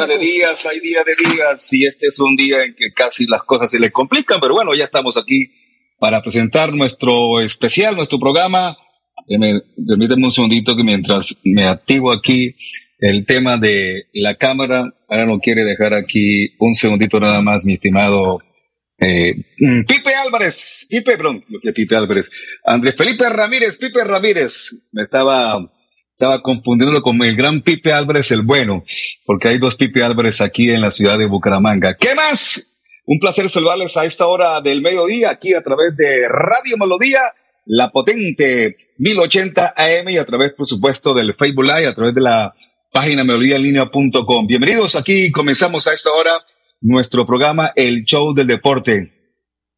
Hay día de días y este es un día en que casi las cosas se le complican, pero bueno, ya estamos aquí para presentar nuestro especial, nuestro programa. permíteme un segundito que mientras me activo aquí el tema de la cámara, ahora no quiere dejar aquí un segundito nada más, mi estimado eh, Pipe Álvarez, Pipe, perdón, Pipe Álvarez, Andrés Felipe Ramírez, Pipe Ramírez, me estaba estaba confundiéndolo con el gran Pipe Álvarez el bueno, porque hay dos Pipe Álvarez aquí en la ciudad de Bucaramanga. ¿Qué más? Un placer saludarles a esta hora del mediodía aquí a través de Radio Melodía, la potente 1080 AM y a través, por supuesto, del Facebook Live, a través de la página melodíaenlínea.com. Bienvenidos aquí, comenzamos a esta hora nuestro programa El Show del Deporte.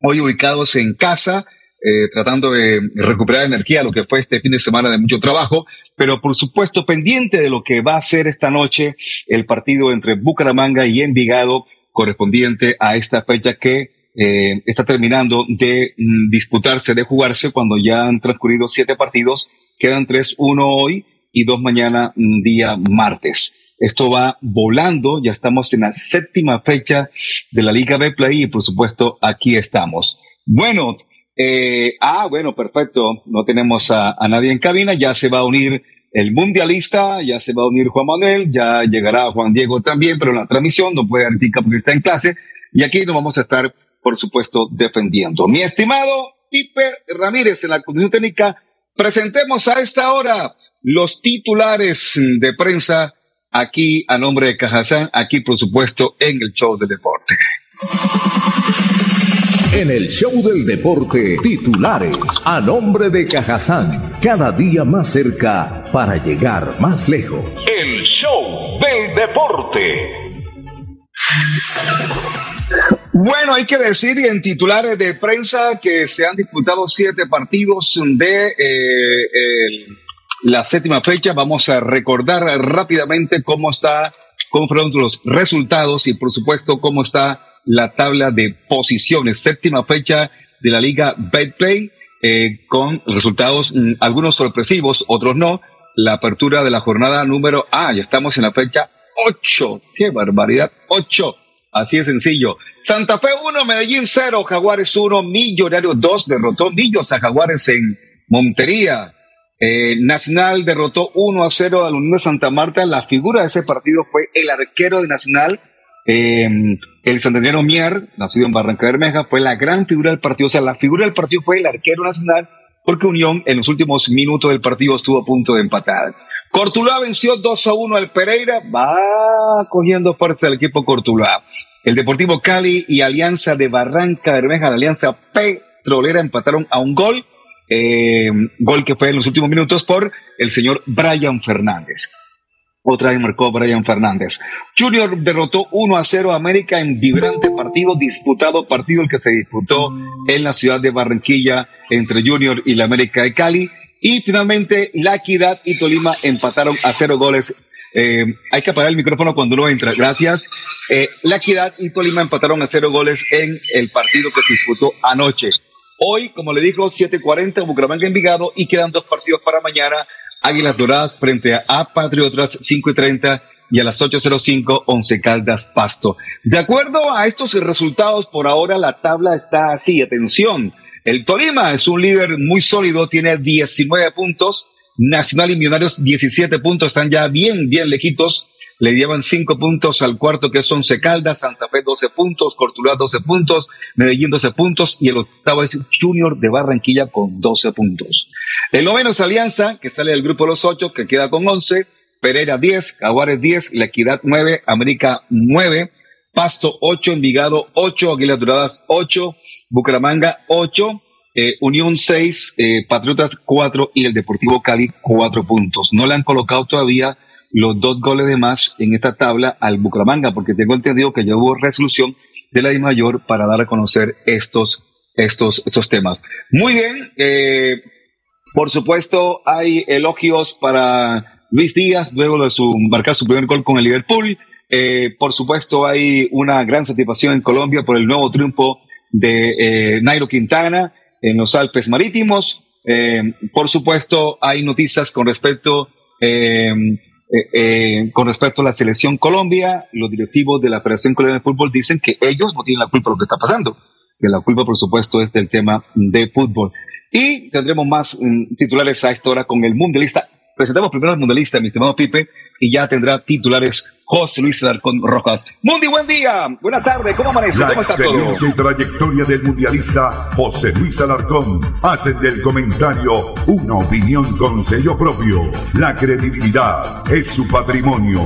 Hoy ubicados en casa, eh, tratando de recuperar energía, lo que fue este fin de semana de mucho trabajo, pero por supuesto pendiente de lo que va a ser esta noche el partido entre Bucaramanga y Envigado correspondiente a esta fecha que eh, está terminando de mm, disputarse, de jugarse cuando ya han transcurrido siete partidos, quedan tres, uno hoy y dos mañana, mm, día martes. Esto va volando, ya estamos en la séptima fecha de la Liga B Play y por supuesto aquí estamos. Bueno, eh, ah, bueno, perfecto. No tenemos a, nadie en cabina. Ya se va a unir el mundialista, ya se va a unir Juan Manuel, ya llegará Juan Diego también, pero en la transmisión no puede indicar porque está en clase. Y aquí nos vamos a estar, por supuesto, defendiendo. Mi estimado Pipe Ramírez en la condición técnica. Presentemos a esta hora los titulares de prensa aquí a nombre de Cajazán, aquí por supuesto en el show del deporte. En el show del deporte, titulares a nombre de Cajazán, cada día más cerca para llegar más lejos. El show del deporte. Bueno, hay que decir en titulares de prensa que se han disputado siete partidos de eh, la séptima fecha. Vamos a recordar rápidamente cómo está, cómo fueron los resultados y por supuesto cómo está la tabla de posiciones. Séptima fecha de la liga Betplay eh, con resultados mm, algunos sorpresivos, otros no. La apertura de la jornada número A, ya estamos en la fecha 8. ¡Qué barbaridad! 8. Así de sencillo. Santa Fe 1, Medellín 0, Jaguares 1, Millonario 2, derrotó Millos a Jaguares en Montería. Eh, Nacional derrotó 1 a 0 a la Unión de Santa Marta. La figura de ese partido fue el arquero de Nacional, eh, el santandereano Mier, nacido en Barranca Bermeja, fue la gran figura del partido. O sea, la figura del partido fue el arquero nacional, porque Unión en los últimos minutos del partido estuvo a punto de empatar. Cortuluá venció 2 a 1 al Pereira. Va cogiendo fuerza el equipo Cortuluá. El Deportivo Cali y Alianza de Barranca Bermeja, la Alianza Petrolera, empataron a un gol. Eh, gol que fue en los últimos minutos por el señor Brian Fernández. Otra vez marcó Brian Fernández. Junior derrotó 1 a 0 a América en vibrante partido, disputado partido el que se disputó en la ciudad de Barranquilla entre Junior y la América de Cali. Y finalmente, La Equidad y Tolima empataron a cero goles. Eh, hay que apagar el micrófono cuando uno entra. Gracias. Eh, La Equidad y Tolima empataron a cero goles en el partido que se disputó anoche. Hoy, como le dijo, 7.40 Bucaramanga Envigado y quedan dos partidos para mañana. Águilas Doradas frente a Patriotas 5.30 y a las 8.05 Once Caldas Pasto. De acuerdo a estos resultados, por ahora la tabla está así. Atención. El Tolima es un líder muy sólido, tiene 19 puntos. Nacional y Millonarios 17 puntos, están ya bien, bien lejitos. Le llevan 5 puntos al cuarto que es Once Caldas, Santa Fe 12 puntos, Cortuluá 12 puntos, Medellín 12 puntos y el octavo es Junior de Barranquilla con 12 puntos. El noveno es Alianza, que sale del grupo de los 8, que queda con 11. Pereira 10, Jaguares 10, La Equidad 9, América 9, Pasto 8, Envigado 8, Águilas Doradas 8, Bucaramanga 8, eh, Unión 6, eh, Patriotas 4 y el Deportivo Cali 4 puntos. No le han colocado todavía los dos goles de más en esta tabla al Bucaramanga, porque tengo entendido que ya hubo resolución de la I mayor para dar a conocer estos, estos, estos temas. Muy bien, eh, por supuesto hay elogios para Luis Díaz, luego de su marcar su primer gol con el Liverpool. Eh, por supuesto, hay una gran satisfacción en Colombia por el nuevo triunfo de eh, Nairo Quintana en los Alpes Marítimos. Eh, por supuesto, hay noticias con respecto, con respecto a la selección Colombia. Los directivos de la Federación Colombiana de Fútbol dicen que ellos no tienen la culpa de lo que está pasando, que la culpa, por supuesto, es del tema de fútbol. Y tendremos más mm, titulares a esta hora con el mundialista Presentamos primero al mundialista, mi estimado Pipe, y ya tendrá titulares José Luis Alarcón Rojas. Mundi, buen día. Buenas tardes. ¿Cómo amanece? ¿Cómo está todo? La y trayectoria del mundialista José Luis Alarcón hacen del comentario una opinión con sello propio. La credibilidad es su patrimonio.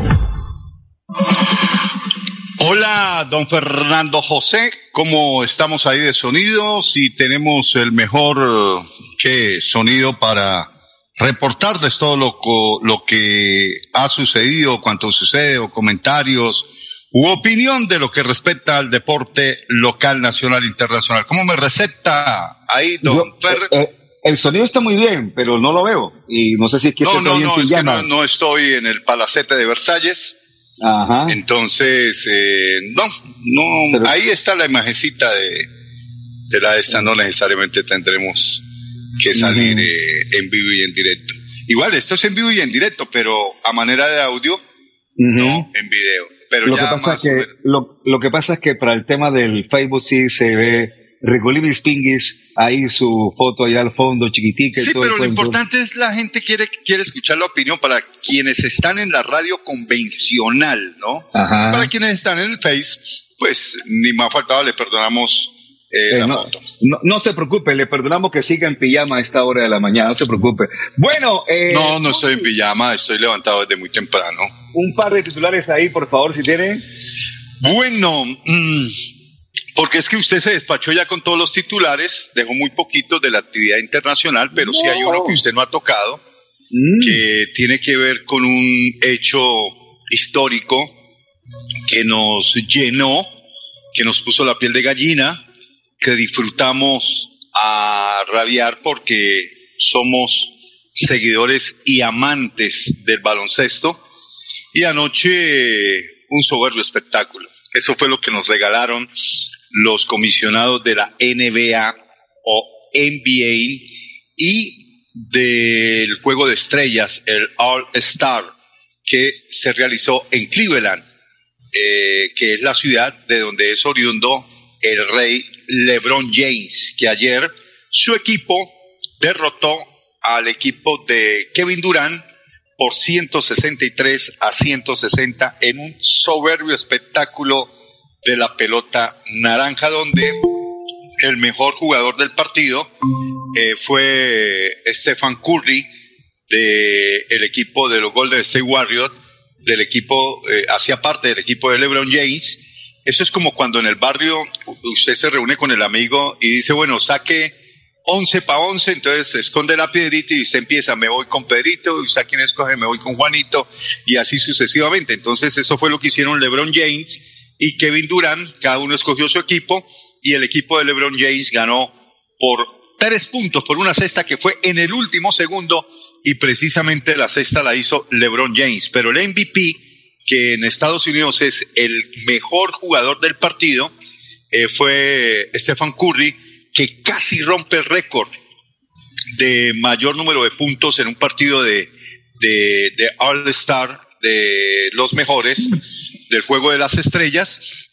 Hola, don Fernando José, ¿cómo estamos ahí de sonido? Si tenemos el mejor ¿qué? sonido para reportarles todo lo, lo que ha sucedido, cuanto sucede, o comentarios, u opinión de lo que respecta al deporte local, nacional, internacional. ¿Cómo me receta ahí, don eh, eh, el sonido está muy bien, pero no lo veo. Y no sé si es que no, no, no, es que no, no, estoy en el palacete de Versalles. Ajá. Entonces, eh, no, no, ahí está la imagencita de, de la esta, no necesariamente tendremos que salir eh, en vivo y en directo. Igual, esto es en vivo y en directo, pero a manera de audio, no en video. Pero lo, que pasa que, lo, que pasa es que para el tema del Facebook sí se ve Regolibis Pingis, ahí su foto allá al fondo, chiquitica. Sí, pero lo importante es la gente quiere, quiere escuchar la opinión para quienes están en la radio convencional, ¿no? Para quienes están en el Face, pues ni más faltaba, le perdonamos eh, la no, foto. No, no se preocupe, le perdonamos que siga en pijama a esta hora de la mañana, no se preocupe. Bueno, eh, No, no estoy en pijama, estoy levantado desde muy temprano. un par de titulares ahí, por favor, si tiene. Bueno, mm, porque es que usted se despachó ya con todos los titulares, dejó muy poquito de la actividad internacional, pero sí hay uno que usted no ha tocado, Mm, que tiene que ver con un hecho histórico que nos llenó, que nos puso la piel de gallina, que disfrutamos a rabiar porque somos seguidores y amantes del baloncesto. Y anoche un soberbio espectáculo. Eso fue lo que nos regalaron los comisionados de la NBA o NBA y del juego de estrellas, el All Star, que se realizó en Cleveland, eh, que es la ciudad de donde es oriundo el rey LeBron James, que ayer su equipo derrotó al equipo de Kevin Durant por 163 a 160 en un soberbio espectáculo de la pelota naranja, donde el mejor jugador del partido eh, fue Stephen Curry del equipo de los Golden State Warriors, del equipo, eh, hacía parte del equipo de LeBron James. Eso es como cuando en el barrio usted se reúne con el amigo y dice, bueno, saque 11 para 11, entonces esconde la piedrita y usted empieza, me voy con Pedrito, y usted quién escoge, me voy con Juanito, y así sucesivamente. Entonces eso fue lo que hicieron LeBron James y Kevin Durant, cada uno escogió su equipo y el equipo de LeBron James ganó por tres puntos, por una cesta que fue en el último segundo y precisamente la cesta la hizo LeBron James. Pero el MVP, que en Estados Unidos es el mejor jugador del partido, eh, fue Stephen Curry, que casi rompe el récord de mayor número de puntos en un partido de, de, de All Star, de los mejores del juego de las estrellas,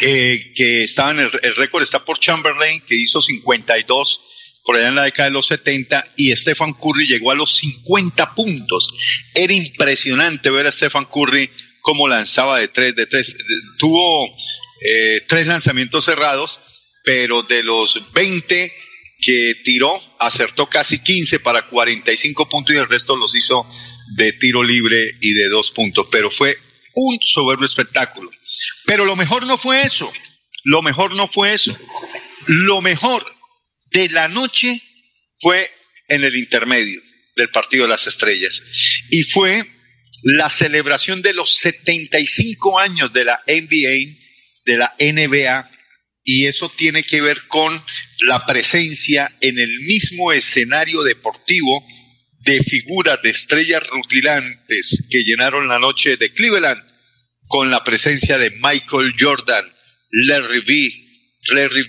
eh, que estaban, el, el récord está por Chamberlain, que hizo 52 por allá en la década de los 70, y Stephen Curry llegó a los 50 puntos. Era impresionante ver a Stephen Curry cómo lanzaba de tres, de tres. tuvo eh, tres lanzamientos cerrados, pero de los 20 que tiró, acertó casi 15 para 45 puntos y el resto los hizo de tiro libre y de dos puntos. Pero fue un soberbio espectáculo. Pero lo mejor no fue eso. Lo mejor no fue eso. Lo mejor de la noche fue en el intermedio del Partido de las Estrellas. Y fue la celebración de los 75 años de la NBA, de la NBA, y eso tiene que ver con la presencia en el mismo escenario deportivo de figuras de estrellas rutilantes que llenaron la noche de Cleveland con la presencia de Michael Jordan, Larry Bird, Larry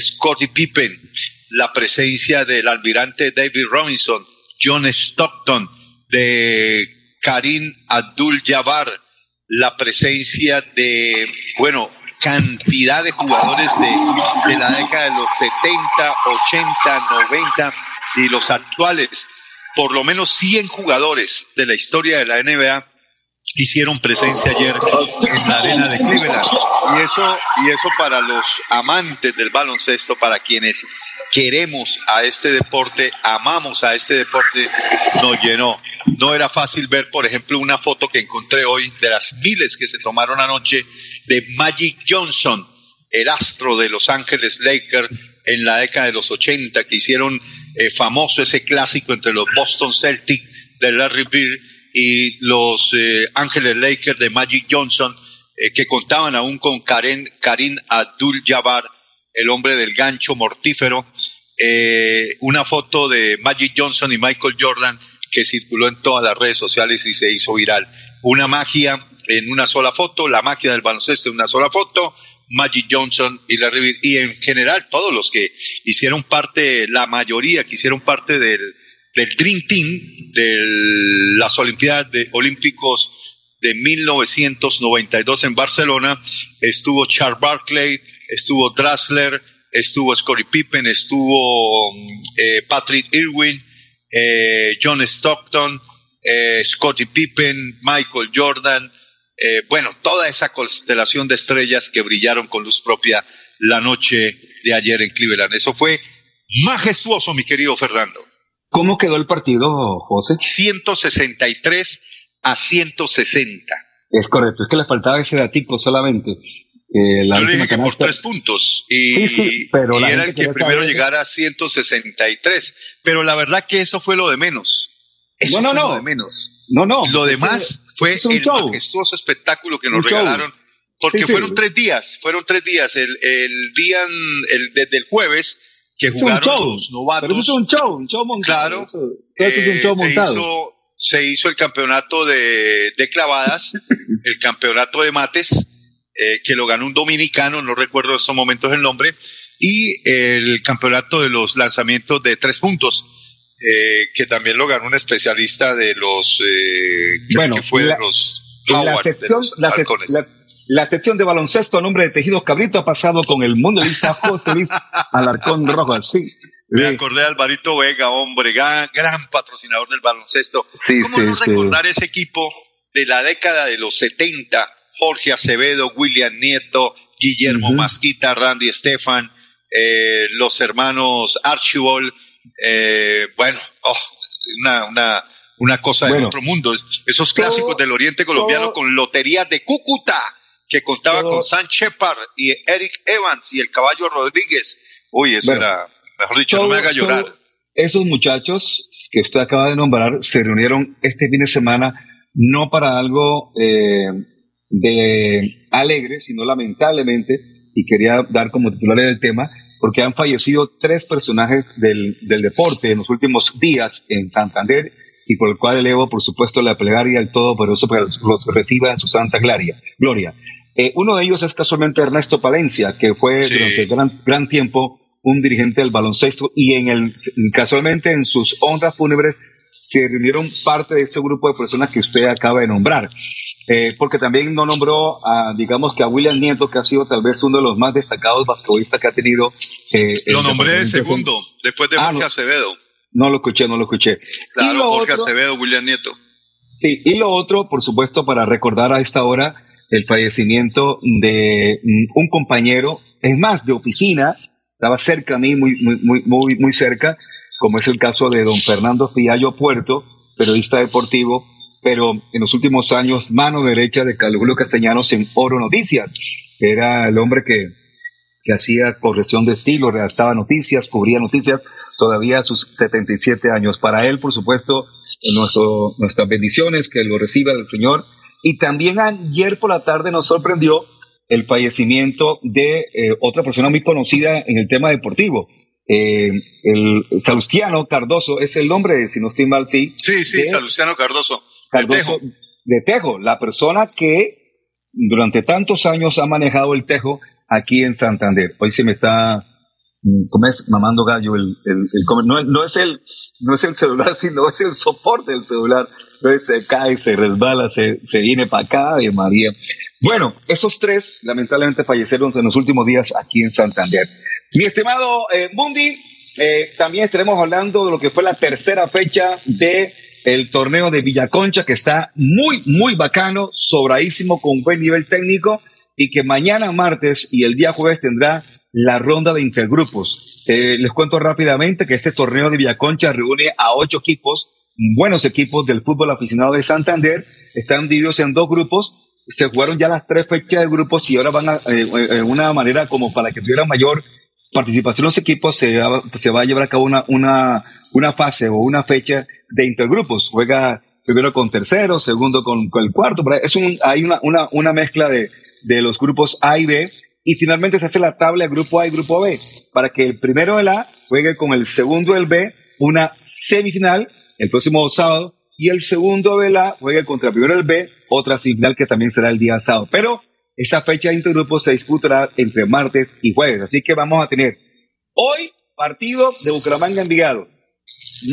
Scottie Pippen, la presencia del almirante David Robinson, John Stockton, de Karim Abdul-Jabbar, la presencia de, bueno, cantidad de jugadores de, de la década de los 70, 80, 90 y los actuales, por lo menos 100 jugadores de la historia de la NBA hicieron presencia ayer en la arena de Cleveland. Y eso, y eso para los amantes del baloncesto, para quienes queremos a este deporte, amamos a este deporte, nos llenó. No era fácil ver, por ejemplo, una foto que encontré hoy de las miles que se tomaron anoche de Magic Johnson, el astro de Los Ángeles Lakers en la década de los 80, que hicieron eh, famoso ese clásico entre los Boston Celtics de Larry Bird y los eh, Ángeles Lakers de Magic Johnson, eh, que contaban aún con Karen, Karim Abdul-Jabbar, el hombre del gancho mortífero, eh, una foto de Magic Johnson y Michael Jordan que circuló en todas las redes sociales y se hizo viral. Una magia en una sola foto, la magia del baloncesto en una sola foto, Magic Johnson y Larry Bird, y en general todos los que hicieron parte, la mayoría que hicieron parte del, del Dream Team de las Olimpiadas de, Olímpicos de 1992 en Barcelona, estuvo Charles Barkley, estuvo Draxler, estuvo Scottie Pippen, estuvo eh, Patrick Irwin, eh, John Stockton, eh, Scottie Pippen, Michael Jordan, eh, bueno, toda esa constelación de estrellas que brillaron con luz propia la noche de ayer en Cleveland. Eso fue majestuoso, mi querido Fernando. ¿Cómo quedó el partido, José? 163 a 160. Es correcto, es que le faltaba ese datico solamente. Eh, la Yo le dije que por tres puntos. Y, sí, sí, pero y era el que primero llegara a 163. Pero la verdad que eso fue lo de menos. Eso no, no, no. Lo de menos. No, no. Lo demás fue el majestuoso espectáculo que nos regalaron. Porque fueron tres días, fueron tres días. El, el día, el, desde el jueves, que jugaron los novatos. Pero eso es un show, un show montado. Claro. Eso, es un show eh, montado. Se hizo, se hizo el campeonato de, de clavadas, el campeonato de mates, eh, que lo ganó un dominicano, no recuerdo en estos momentos el nombre, y el campeonato de los lanzamientos de tres puntos. Eh, que también lo ganó un especialista de los eh, bueno, que fue de los la sección, la, la, sección de baloncesto a nombre de Tejidos Cabrito ha pasado con el mundialista José Luis Alarcón Rojo. Sí, me acordé de Alvarito Vega, hombre, gran, gran patrocinador del baloncesto. Sí, ¿Cómo no recordar ese equipo de la década de los 70? Jorge Acevedo, William Nieto, Guillermo Masquita, Randy Estefan, eh, los hermanos Archibald, eh, bueno, oh, una, una, una cosa de otro mundo. Esos clásicos del Oriente Colombiano con Lotería de Cúcuta, que contaba con San Shepard y Eric Evans y el Caballo Rodríguez. Uy, eso era Mejor dicho, no me haga llorar. Esos muchachos que usted acaba de nombrar se reunieron este fin de semana no para algo eh, de alegre, sino lamentablemente, y quería dar como titular del tema, porque han fallecido tres personajes del, del, deporte en los últimos días en Santander y por el cual elevo, por supuesto, la plegaria al todo por eso los, los reciba en su santa gloria. gloria. Eh, uno de ellos es casualmente Ernesto Palencia, que fue durante gran, gran tiempo un dirigente del baloncesto y en el, casualmente en sus honras fúnebres se reunieron parte de ese grupo de personas que usted acaba de nombrar. Eh, porque también no nombró a, digamos que a William Nieto, que ha sido tal vez uno de los más destacados basquetbolistas que ha tenido. Eh, lo nombré de segundo, después de ah, Jorge Acevedo. No lo escuché, no lo escuché. Claro, Jorge Acevedo, William Nieto. Sí, y lo otro, por supuesto, para recordar a esta hora el fallecimiento de mm, un compañero, es más, de oficina, estaba cerca a mí, muy, muy, muy, muy cerca, como es el caso de don Fernando Fiallo Puerto, periodista deportivo, pero en los últimos años mano derecha de Carlos Castellanos en Oro Noticias. Era el hombre que, que hacía corrección de estilo, redactaba noticias, cubría noticias, todavía a sus 77 años. Para él, por supuesto, nuestro, nuestras bendiciones, que lo reciba el Señor. Y también ayer por la tarde nos sorprendió el fallecimiento de eh, otra persona muy conocida en el tema deportivo. Eh, el Salustiano Cardoso es el nombre, si no estoy mal, sí. Sí, sí, Salustiano Cardoso. Cardoso de Tejo. de Tejo, la persona que durante tantos años ha manejado el Tejo aquí en Santander. Hoy se me está Mm, ¿cómo es? Mamando gallo, el, el, no, no, es el, no es el celular, sino es el soporte del celular. Se cae, se resbala, se, se viene para acá, de María. Bueno, esos tres lamentablemente fallecieron en los últimos días aquí en Santander. Mi estimado eh, Mundi, eh, también estaremos hablando de lo que fue la tercera fecha de el torneo de Villaconcha, que está muy, muy bacano, sobradísimo, con buen nivel técnico y que mañana martes y el día jueves tendrá la ronda de intergrupos. Eh, les cuento rápidamente que este torneo de Villaconcha reúne a ocho equipos, buenos equipos del fútbol aficionado de Santander, están divididos en dos grupos, se jugaron ya las tres fechas de grupos y ahora van a, eh, eh, una manera como para que tuviera mayor participación los equipos, se, se va a llevar a cabo una, una, una fase o una fecha de intergrupos. Juega primero con tercero, segundo con, el cuarto. Es un, hay una, una, una mezcla de, de los grupos A y B y finalmente se hace la tabla grupo A y grupo B para que el primero del A juegue con el segundo del B una semifinal el próximo sábado y el segundo del A juegue contra el primero del B otra semifinal que también será el día sábado. Pero esa fecha de intergrupo se disputará entre martes y jueves. Así que vamos a tener hoy partido de Bucaramanga Envigado.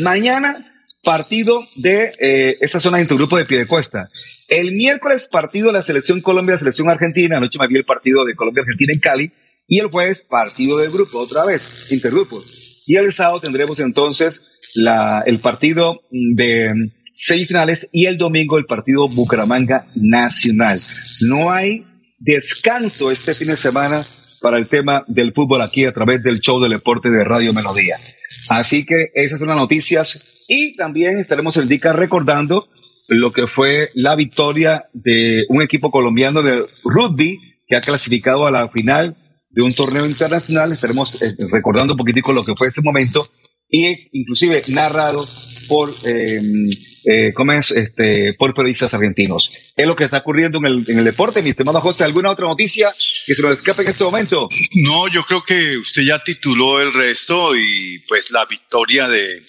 Mañana partido de eh, esa zona de intergrupo de Piedecuesta. El miércoles partido de la selección Colombia, selección Argentina. Anoche me vi el partido de Colombia-Argentina en Cali. Y el jueves partido de grupo, otra vez, intergrupos. Y el sábado tendremos entonces la, el partido de semifinales y el domingo el partido Bucaramanga Nacional. No hay descanso este fin de semana para el tema del fútbol aquí a través del show del deporte de Radio Melodía. Así que esas son las noticias y también estaremos el día recordando lo que fue la victoria de un equipo colombiano de rugby que ha clasificado a la final de un torneo internacional. Estaremos eh, recordando un poquitico lo que fue ese momento y inclusive narrado por eh, eh, ¿cómo es? Este, por periodistas argentinos. Es lo que está ocurriendo en el, en el deporte, mi estimado José. ¿Alguna otra noticia que se nos escape en este momento? No, yo creo que usted ya tituló el resto y pues la victoria de,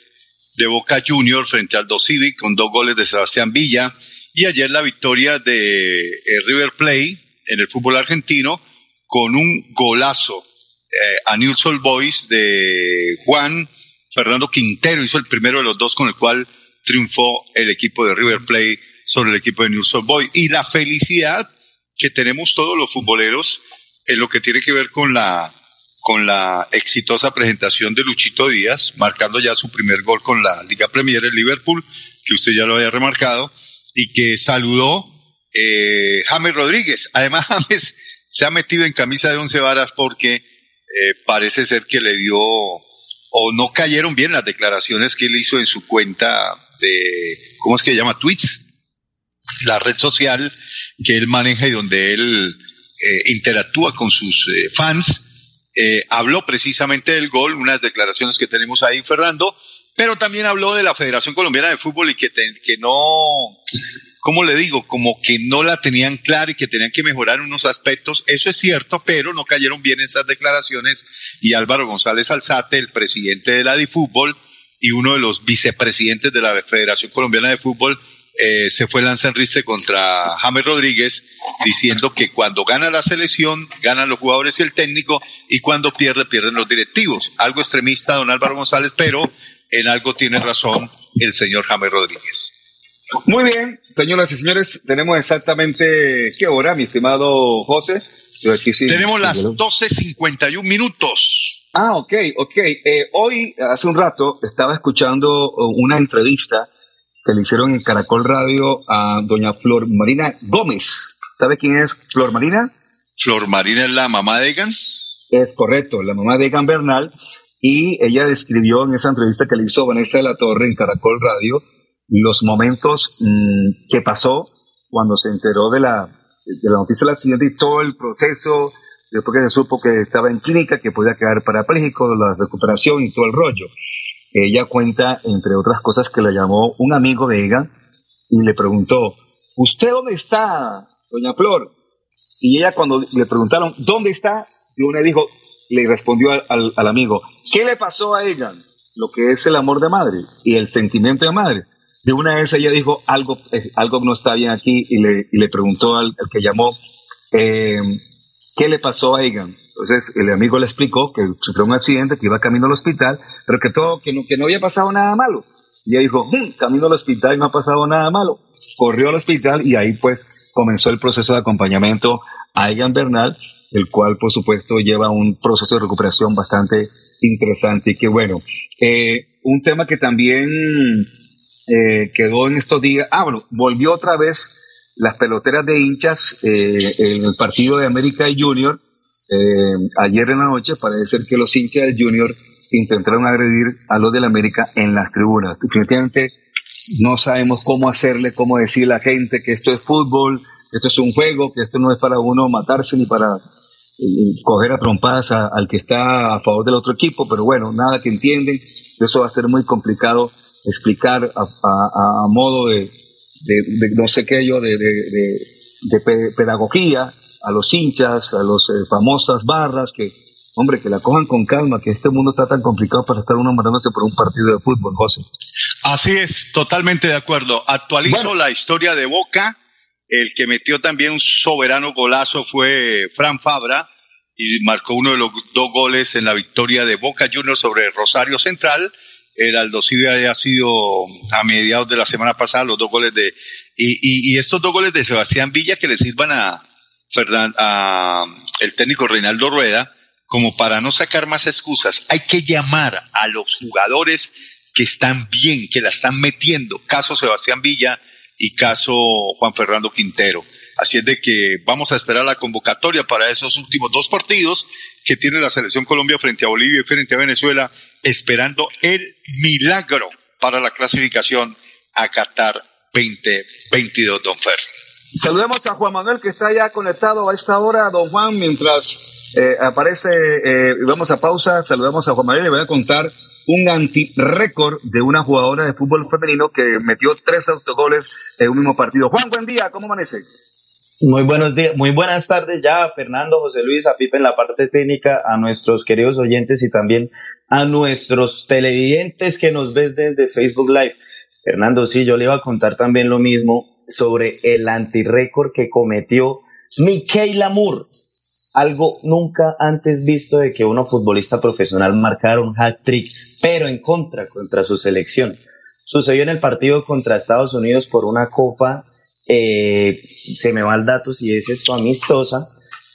de Boca Junior frente al Do Civic con dos goles de Sebastián Villa y ayer la victoria de eh, River Plate en el fútbol argentino con un golazo eh, a New Soul Boys de Juan Fernando Quintero hizo el primero de los dos con el cual triunfó el equipo de River Plate sobre el equipo de New Soul Boys y la felicidad que tenemos todos los futboleros en lo que tiene que ver con la con la exitosa presentación de Luchito Díaz, marcando ya su primer gol con la Liga Premier en Liverpool, que usted ya lo había remarcado, y que saludó eh, James Rodríguez. Además, James se ha metido en camisa de once varas porque eh, parece ser que le dio o no cayeron bien las declaraciones que él hizo en su cuenta de, ¿cómo es que se llama? Tweets, la red social que él maneja y donde él eh, interactúa con sus eh, fans. Eh, habló precisamente del gol, unas declaraciones que tenemos ahí, Fernando, pero también habló de la Federación Colombiana de Fútbol y que, que no, ¿cómo le digo? Como que no la tenían clara y que tenían que mejorar unos aspectos. Eso es cierto, pero no cayeron bien esas declaraciones y Álvaro González Alzate, el presidente de la DiFútbol y uno de los vicepresidentes de la Federación Colombiana de Fútbol, eh, se fue lanzarriste contra James Rodríguez diciendo que cuando gana la selección, ganan los jugadores y el técnico, y cuando pierde, pierden los directivos. Algo extremista, don Álvaro González, pero en algo tiene razón el señor James Rodríguez. Muy bien, señoras y señores, tenemos exactamente qué hora, mi estimado José. tenemos las 12.51 minutos. Ah, ok, ok. Eh, hoy, hace un rato, estaba escuchando una entrevista que le hicieron en Caracol Radio a doña Flor Marina Gómez. ¿Sabe quién es Flor Marina? Flor Marina es la mamá de Egan. Es correcto, la mamá de Egan Bernal. Y ella describió en esa entrevista que le hizo Vanessa de la Torre en Caracol Radio los momentos mm, que pasó cuando se enteró de la, de la noticia del accidente y todo el proceso, después que se supo que estaba en clínica, que podía quedar parapléjico, la recuperación y todo el rollo. Ella cuenta, entre otras cosas, que le llamó un amigo de ella y le preguntó, ¿usted dónde está, doña Flor? Y ella cuando le preguntaron, ¿dónde está? Y una dijo, le respondió al, al, amigo, ¿qué le pasó a ella? Lo que es el amor de madre y el sentimiento de madre. De una vez ella dijo, algo, eh, algo no está bien aquí y le, y le preguntó al, al que llamó, eh, ¿qué le pasó a Egan? Entonces el amigo le explicó que sufrió un accidente, que iba camino al hospital, pero que todo, que no, que no había pasado nada malo. Y ella dijo, hm, camino al hospital y no ha pasado nada malo. Corrió al hospital y ahí pues comenzó el proceso de acompañamiento a Egan Bernal, el cual por supuesto lleva un proceso de recuperación bastante interesante y que bueno, eh, un tema que también eh, quedó en estos días, ah bueno, volvió otra vez las peloteras de hinchas eh, en el partido de América Junior eh, ayer en la noche parece ser que los hinchas del Junior intentaron agredir a los del América en las tribunas. Definitivamente no sabemos cómo hacerle, cómo decirle a la gente que esto es fútbol, que esto es un juego, que esto no es para uno matarse ni para eh, coger a trompadas al que está a favor del otro equipo, pero bueno, nada que entienden. Eso va a ser muy complicado explicar a, modo de, no sé qué yo, de, de pedagogía a los hinchas, a los eh, famosas barras, que, hombre, que la cojan con calma, que este mundo está tan complicado para estar uno matándose por un partido de fútbol, José. Así es, totalmente de acuerdo. Actualizo la historia de Boca. El que metió también un soberano golazo fue Fran Fabra y marcó uno de los dos goles en la victoria de Boca Juniors sobre Rosario Central. El Aldosivi ha sido a mediados de la semana pasada los dos goles de... Y, y estos dos goles de Sebastián Villa que le sirvan a, a el técnico Reinaldo Rueda, como para no sacar más excusas, hay que llamar a los jugadores que están bien, que la están metiendo, caso Sebastián Villa y caso Juan Fernando Quintero. Así es de que vamos a esperar la convocatoria para esos últimos dos partidos que tiene la selección Colombia frente a Bolivia y frente a Venezuela, esperando el milagro para la clasificación a Qatar 2022, don Fer. Saludemos a Juan Manuel que está ya conectado a esta hora, don Juan, mientras eh, aparece, eh, vamos a pausa, saludamos a Juan Manuel y voy a contar un anti-récord de una jugadora de fútbol femenino que metió tres autogoles en un mismo partido. Juan, buen día, ¿cómo amanece? Muy buenos días, muy buenas tardes ya, Fernando, José Luis, a Pipe en la parte técnica, a nuestros queridos oyentes y también a nuestros televidentes que nos ves desde Facebook Live. Fernando, sí, yo le iba a contar también lo mismo sobre el antirécord que cometió Michaela Moore. Algo nunca antes visto de que uno futbolista profesional marcara un hat-trick, pero en contra, contra su selección. Sucedió en el partido contra Estados Unidos por una copa eh, se me va el dato si es esto amistosa,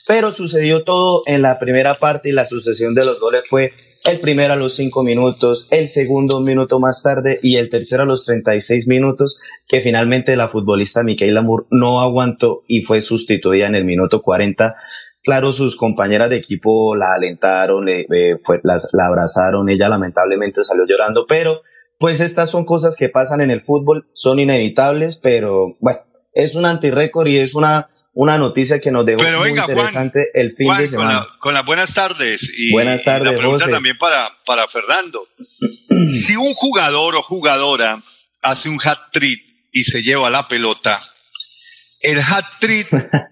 pero sucedió todo en la primera parte y la sucesión de los goles fue el primero a los cinco minutos, el segundo un minuto más tarde y el tercero a los 36 minutos, que finalmente la futbolista Michaela Moore no aguantó y fue sustituida en el minuto 40. Claro, sus compañeras de equipo la alentaron, le, fue, las, la abrazaron, ella lamentablemente salió llorando, pero pues estas son cosas que pasan en el fútbol, son inevitables, pero bueno, es un antirécord y es una, una noticia que nos dejó muy interesante el fin de semana. Con, las buenas tardes. Y, buenas tardes, la pregunta también para, para Fernando. si un jugador o jugadora hace un hat-trick y se lleva la pelota, el hat-trick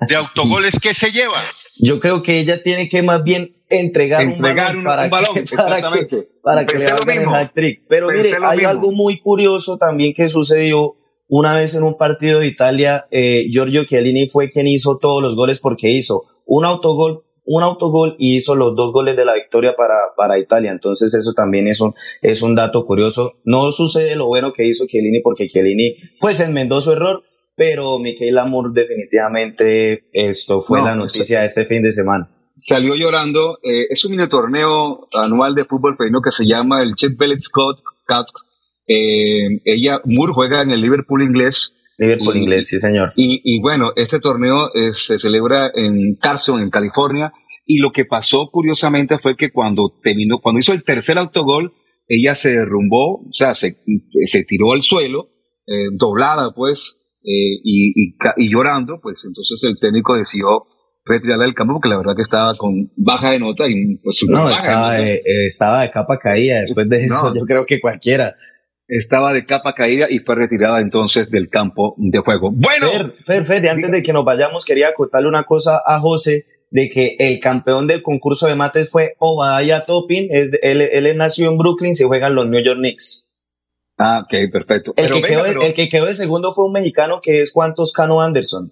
de autogoles, ¿qué se lleva? Yo creo que ella tiene que más bien entregar, un balón, para, que, para, que, le hagan el hat-trick. Pero mire, hay algo muy curioso también que sucedió una vez en un partido de Italia, eh, Giorgio Chiellini fue quien hizo todos los goles porque hizo un autogol, un autogol y hizo los dos goles de la victoria para, para Italia. Entonces eso también es un, es un dato curioso. No sucede lo bueno que hizo Chiellini porque Chiellini pues enmendó su error, pero Miquel Amor definitivamente esto fue la noticia de este fin de semana. Salió llorando. Eh, es un mini torneo anual de fútbol femenino que se llama el Chet Bellet Scott Cup eh, ella, Moore juega en el Liverpool inglés. Liverpool inglés, sí, señor. Y, bueno, este torneo eh, se celebra en Carson, en California. Y lo que pasó curiosamente fue que cuando terminó, cuando hizo el tercer autogol, ella se derrumbó, o sea, se, se tiró al suelo, eh, doblada pues, y, y, llorando, pues entonces el técnico decidió retirarla del campo porque la verdad que estaba con baja de nota y pues no estaba, estaba de capa caída después de eso yo creo que cualquiera estaba de capa caída y fue retirada entonces del campo de juego. Bueno, Fer, Fer, antes de que nos vayamos, quería contarle una cosa a José de que el campeón del concurso de mates fue Obadiah Topin, es él, él nació en Brooklyn, se juegan los New York Knicks. Ah, ok, perfecto. El, que, quedó, el que quedó de segundo fue un mexicano que es Juan Toscano Anderson.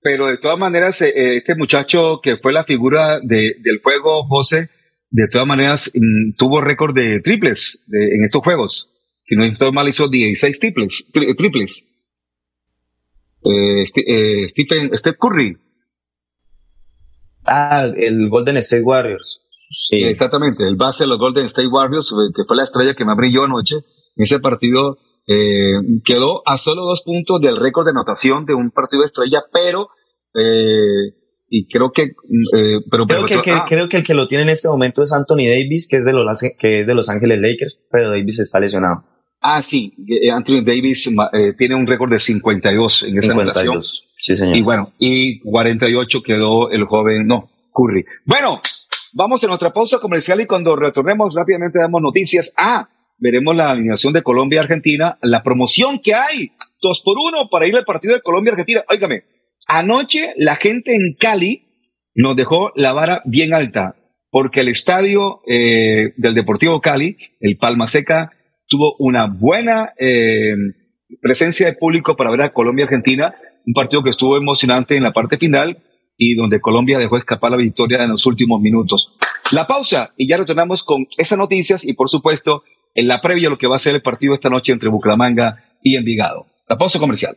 Pero de todas maneras, eh, este muchacho que fue la figura de, del juego, José, de todas maneras mm, tuvo récord de triples en estos juegos si no estoy mal, hizo 16 triples. triples. Eh, eh, Stephen, Steph Curry. Ah, el Golden State Warriors. Sí. Exactamente, el base de los Golden State Warriors, eh, que fue la estrella que más brilló anoche. En ese partido quedó a solo dos puntos del récord de anotación de un partido de estrella, pero y creo que pero, creo, que, ah. creo que el que lo tiene en este momento es Anthony Davis que es de los que es de Los Ángeles Lakers pero Davis está lesionado Ah, sí, eh, Anthony Davis eh, tiene un récord de 52 en esa 52, Sí, señor. Y bueno, y 48 quedó el joven, no, Curry. Bueno, vamos a nuestra pausa comercial y cuando retornemos rápidamente damos noticias. Ah, veremos la alineación de Colombia-Argentina, la promoción que hay, dos por uno para ir al partido de Colombia-Argentina. Óigame, anoche la gente en Cali nos dejó la vara bien alta, porque el estadio eh, del Deportivo Cali, el Palma Seca, tuvo una buena eh, presencia de público para ver a Colombia-Argentina, un partido que estuvo emocionante en la parte final y donde Colombia dejó escapar la victoria en los últimos minutos. La pausa y ya retornamos con esas noticias y por supuesto en la previa lo que va a ser el partido esta noche entre Bucaramanga y Envigado. La pausa comercial.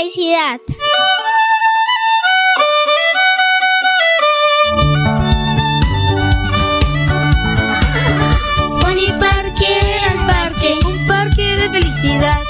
Felicidad. Pony Parque, el parque, Un parque de felicidad.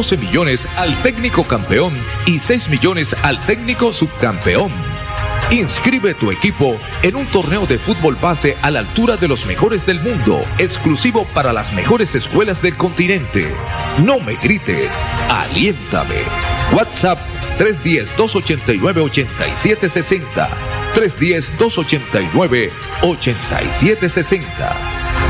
12 millones al técnico campeón y 6 millones al técnico subcampeón. Inscribe tu equipo en un torneo de fútbol base a la altura de los mejores del mundo, exclusivo para las mejores escuelas del continente. No me grites, aliéntame. WhatsApp 310-289-8760. 310-289-8760.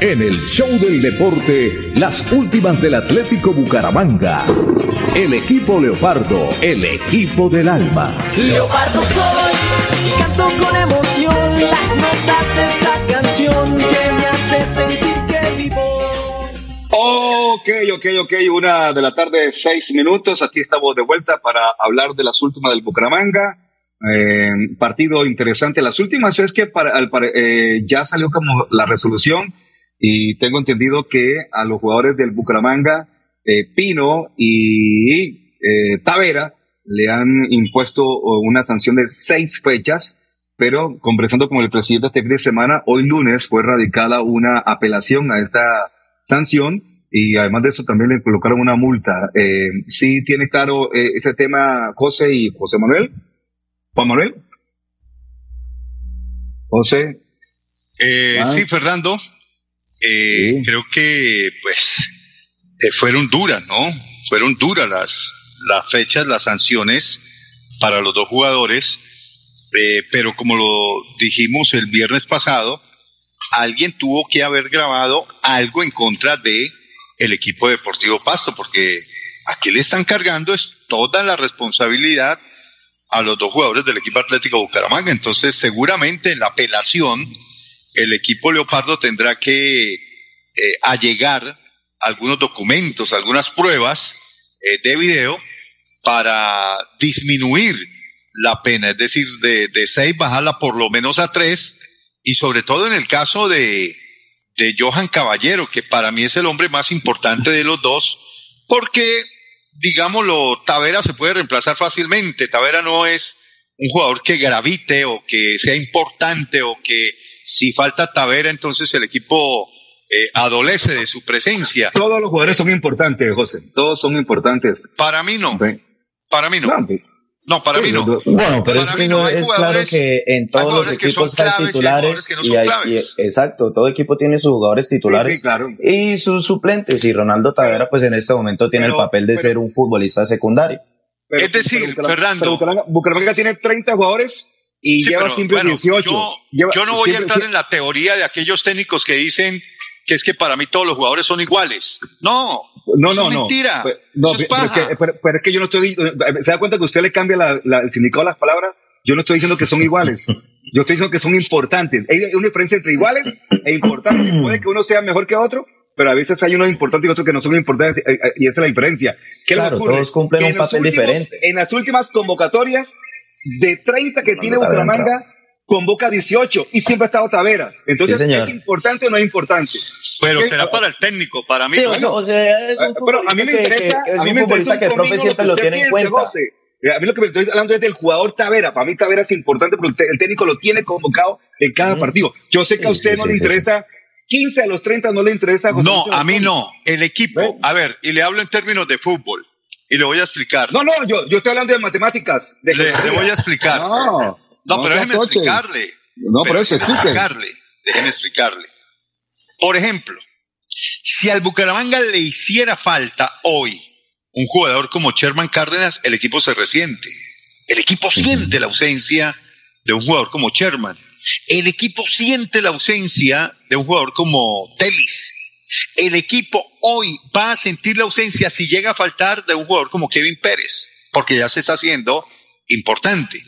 En el show del deporte, las últimas del Atlético Bucaramanga. El equipo Leopardo, el equipo del alma. Leopardo soy canto con emoción las notas de esta canción que me hace sentir que vivo. Ok, ok, ok, una de la tarde, seis minutos. Aquí estamos de vuelta para hablar de las últimas del Bucaramanga. Eh, partido interesante. Las últimas es que para, al eh, ya salió como la resolución y tengo entendido que a los jugadores del Bucaramanga, eh, Pino y eh, Tavera, le han impuesto oh, una sanción de seis fechas, pero conversando con el presidente este fin de semana, hoy lunes fue radicada una apelación a esta sanción y además de eso también le colocaron una multa. Eh, ¿Sí tiene claro eh, ese tema José y José Manuel? Juan Manuel. José. Eh, Ah. Sí, Fernando. Eh, Creo que, pues, eh, fueron duras, ¿no? Fueron duras las, las fechas, las sanciones para los dos jugadores. Eh, pero como lo dijimos el viernes pasado, alguien tuvo que haber grabado algo en contra de el equipo deportivo Pasto, porque aquí le están cargando es toda la responsabilidad a los dos jugadores del equipo Atlético Bucaramanga. Entonces, seguramente en la apelación, el equipo Leopardo tendrá que eh, allegar algunos documentos, algunas pruebas eh, de video para disminuir la pena, es decir, de, de seis bajarla por lo menos a tres, y sobre todo en el caso de, de Johan Caballero, que para mí es el hombre más importante de los dos, porque, digámoslo, Tavera se puede reemplazar fácilmente, Tavera no es un jugador que gravite o que sea importante o que si falta Tavera, entonces el equipo eh, adolece de su presencia. Todos los jugadores son importantes, José. Todos son importantes. Para mí no. Para mí no. No, para Sí, mí no. Bueno, pero es Para que mí no, es claro que en todos los jugadores que son equipos hay claves y hay titulares no y hay, y- exacto, todo equipo tiene sus jugadores titulares Sí, sí, claro. y sus suplentes y Ronaldo Tavera pues en este momento tiene Pero- el papel de ser un futbolista secundario. Pero- Es decir, pero Bucaramanga- Fernando. pero Bucaramanga, Bucaramanga tiene 30 jugadores y Sí, lleva pero, siempre bueno, 18. Yo, Lleva- yo no voy a entrar en la teoría de aquellos técnicos que dicen que es que para mí todos los jugadores son iguales. No, No, eso no, es no. mentira. Pero- No, eso es pero, paja. que, pero- pero es que yo no estoy. ¿Se da cuenta que usted le cambia la, la- el significado a las palabras? Yo no estoy diciendo que son iguales. Yo estoy diciendo que son importantes. Hay una diferencia entre iguales e importantes. Puede que uno sea mejor que otro, pero a veces hay unos importantes y otros que no son importantes, eh, eh, y esa es la diferencia. ¿Qué Claro, ocurre? todos cumplen Que un papel últimos- diferente. En las últimas convocatorias, de 30 que tiene Bucaramanga, convoca 18 y siempre ha estado Tavera. Entonces, Sí, señor. ¿es importante o no es importante? Pero ¿Qué? será para el técnico, para mí. Sí, no. o sea, o sea, es un pero a mí futbolista me que, interesa, que- es a mí un me futbolista interesa que el profe siempre lo tiene en cuenta. Eh, A mí lo que me estoy hablando es del jugador Tavera. Para mí Tavera es importante porque el técnico lo tiene convocado en cada partido. Yo sé que a usted sí, no sí, le sí, interesa 15 a los 30 no le interesa. José No, a mí no. El equipo, a ver, y le hablo en términos de fútbol. Y le voy a explicar. No, no, yo, yo estoy hablando de matemáticas. De Le, le voy a explicar. No, No, no pero déjeme explicarle. No, Pero eso, déjeme explique. explicarle. Déjeme explicarle. Por ejemplo, si al Bucaramanga le hiciera falta hoy un jugador como Sherman Cárdenas, el equipo se resiente. El equipo siente la ausencia de un jugador como Sherman. El equipo siente la ausencia de un jugador como Telis. El equipo hoy va a sentir la ausencia si llega a faltar de un jugador como Kevin Pérez, porque ya se está haciendo importante.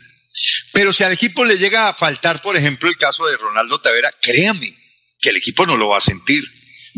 Pero si al equipo le llega a faltar, por ejemplo, el caso de Ronaldo Tavera, créame que el equipo no lo va a sentir.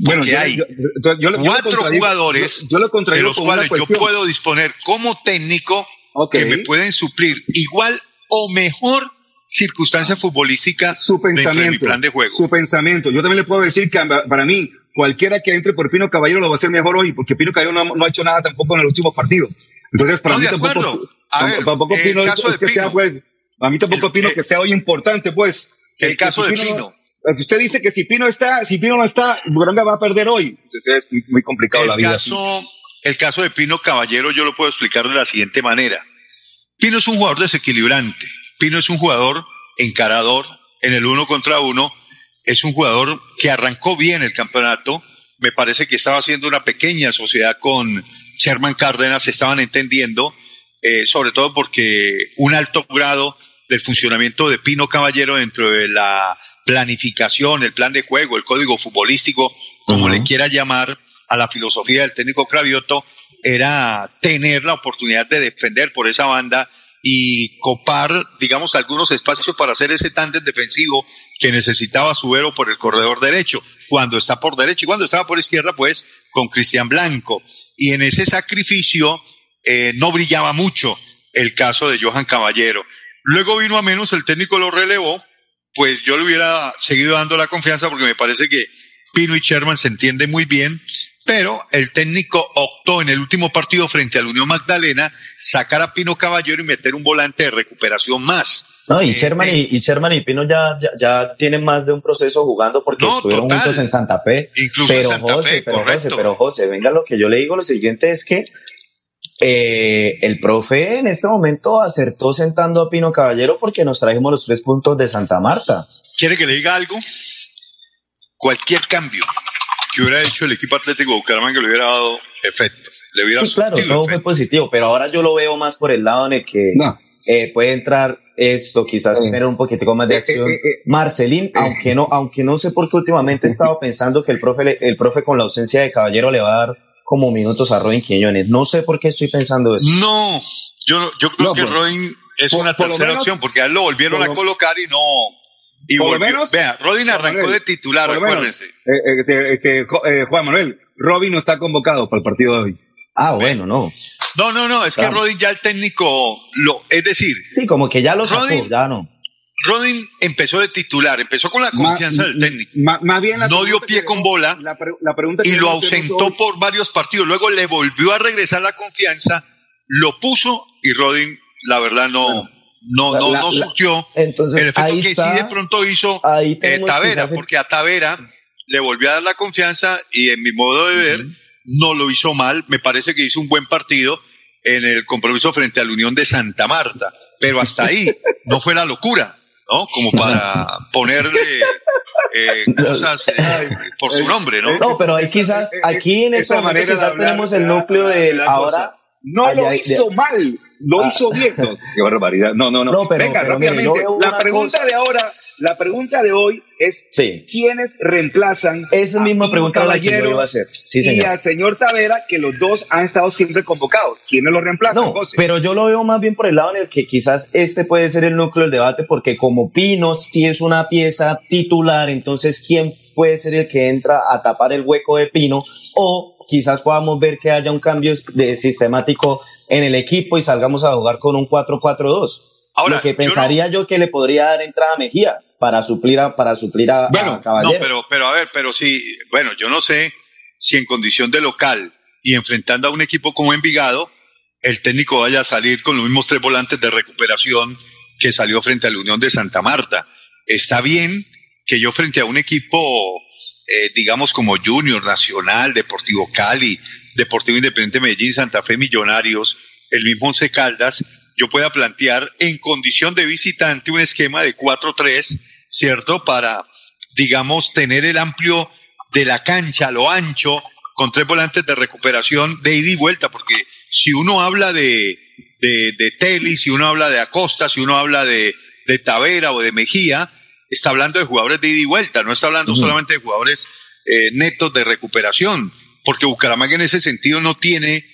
Porque yo- hay yo- yo- cuatro jugadores lo de los cuales yo puedo disponer como técnico que me pueden suplir igual o mejor circunstancia futbolística su de mi pensamiento, plan de juego. su pensamiento. Yo también le puedo decir que para mí, cualquiera que entre por Pino Caballero lo va a hacer mejor hoy, porque Pino Caballero no, no ha hecho nada tampoco en el último partido. Entonces, para No, mí tampoco. A ver, tampoco Pino es, que sea, Pino. pues, a mí tampoco Pino que sea hoy importante, pues. el caso de Pino. Usted dice que si Pino está, si Pino no está, Buranga va a perder hoy. Entonces es muy, muy complicado la El vida. caso, el caso de Pino Caballero yo lo puedo explicar de la siguiente manera. Pino es un jugador desequilibrante. Pino es un jugador encarador en el uno contra uno. Es un jugador que arrancó bien el campeonato. Me parece que estaba haciendo una pequeña sociedad con Sherman Cárdenas, se estaban entendiendo, eh, sobre todo porque un alto grado del funcionamiento de Pino Caballero dentro de la planificación, el plan de juego, el código futbolístico, como le quiera llamar, a la filosofía del técnico Cravioto, era tener la oportunidad de defender por esa banda y copar, digamos, algunos espacios para hacer ese tándem defensivo que necesitaba Subero por el corredor derecho, cuando está por derecha y cuando estaba por izquierda, pues con Cristian Blanco. Y en ese sacrificio eh, no brillaba mucho el caso de Johan Caballero. Luego vino a menos, el técnico lo relevó, pues yo le hubiera seguido dando la confianza porque me parece que Pino y Sherman se entienden muy bien, pero el técnico optó en el último partido frente al Unión Magdalena sacar a Pino Caballero y meter un volante de recuperación más. No, y Eh, Sherman, y, y Sherman y Pino ya, ya, ya tienen más de un proceso jugando porque No, estuvieron total. juntos en Santa Fe. Incluso en pero Santa José, Fe, pero correcto. José, pero José, venga, lo que yo le digo, lo siguiente es que eh, el profe en este momento acertó sentando a Pino Caballero porque nos trajimos los tres puntos de Santa Marta. ¿Quiere que le diga algo? Cualquier cambio que hubiera hecho el equipo Atlético de Bucaramanga le hubiera dado efecto. Le hubiera Sí, claro, todo fue positivo, pero ahora yo lo veo más por el lado en el que eh, puede entrar esto, quizás Eh. tener un poquitico más de Eh, acción. eh, eh, Marcelín, aunque no, aunque no sé por qué últimamente he estado pensando que el profe, el profe con la ausencia de Caballero le va a dar como minutos a Robin Quiñones. No sé por qué estoy pensando eso. No, yo, yo creo No, que Rodin es por- una por tercera menos- opción porque a él lo volvieron por a lo- colocar y no. Y por lo volvió. menos- Vea, Rodin arrancó Manuel, de titular, menos, acuérdense. eh, eh, Jo- eh, Juan Manuel, Robin no está convocado para el partido de hoy. Ah, bueno, no. No, no, no, es que Claro. Rodin ya el técnico, lo, es decir, Sí, como que ya lo sacó, Rodin- ya no. Rodin empezó de titular, empezó con la confianza del técnico. Más bien la no dio pie con bola La, pre- la pregunta y lo ausentó hoy- por varios partidos. Luego le volvió a regresar la confianza, lo puso y Rodin, la verdad, no, no, la- no, no la- surtió Entonces, el efecto ahí que está- sí de pronto hizo ahí eh, Tavera, porque a Tavera le volvió a dar la confianza y en mi modo de ver no lo hizo mal. Me parece que hizo un buen partido en el compromiso frente a la Unión de Santa Marta, pero hasta ahí no fue la locura, ¿no? Como para ponerle eh, cosas eh, por su nombre, ¿no? No, pero ahí quizás, aquí en este momento manera quizás hablar, tenemos el núcleo de ahora. cosa. No lo hizo mal, lo Ah. hizo bien. No, qué barbaridad. No, no, no. No, pero- Venga, pero rápidamente. la pregunta cosa- de ahora, la pregunta de hoy es Sí. quiénes reemplazan Esa misma pregunta era la que yo Caballero iba a hacer. Sí, y señor. al señor Tavera, que los dos han estado siempre convocados. ¿Quiénes los reemplazan, No, José? pero yo lo veo más bien por el lado en el que quizás este puede ser el núcleo del debate, porque como Pino sí es una pieza titular, entonces ¿quién puede ser el que entra a tapar el hueco de Pino? O quizás podamos ver que haya un cambio de sistemático en el equipo y salgamos a jugar con un 4-4-2. Ahora, lo que yo pensaría yo, que le podría dar entrada a Mejía para suplir a, para suplir a, a No, Caballero. pero, pero a ver, pero sí, bueno, yo no sé si en condición de local y enfrentando a un equipo como Envigado, el técnico vaya a salir con los mismos tres volantes de recuperación que salió frente a la Unión de Santa Marta. Está bien que yo frente a un equipo, eh, digamos como Junior, Nacional, Deportivo Cali, Deportivo Independiente Medellín, Santa Fe Millonarios, el mismo Once Caldas, yo pueda plantear en condición de visitante un esquema de 4-3, ¿cierto? Para, digamos, tener el amplio de la cancha, lo ancho, con tres volantes de recuperación de ida y vuelta, porque si uno habla de, de, de Telis, si uno habla de Acosta, si uno habla de, de Tavera o de Mejía, está hablando de jugadores de ida y vuelta, no está hablando solamente de jugadores eh, netos de recuperación, porque Bucaramanga en ese sentido no tiene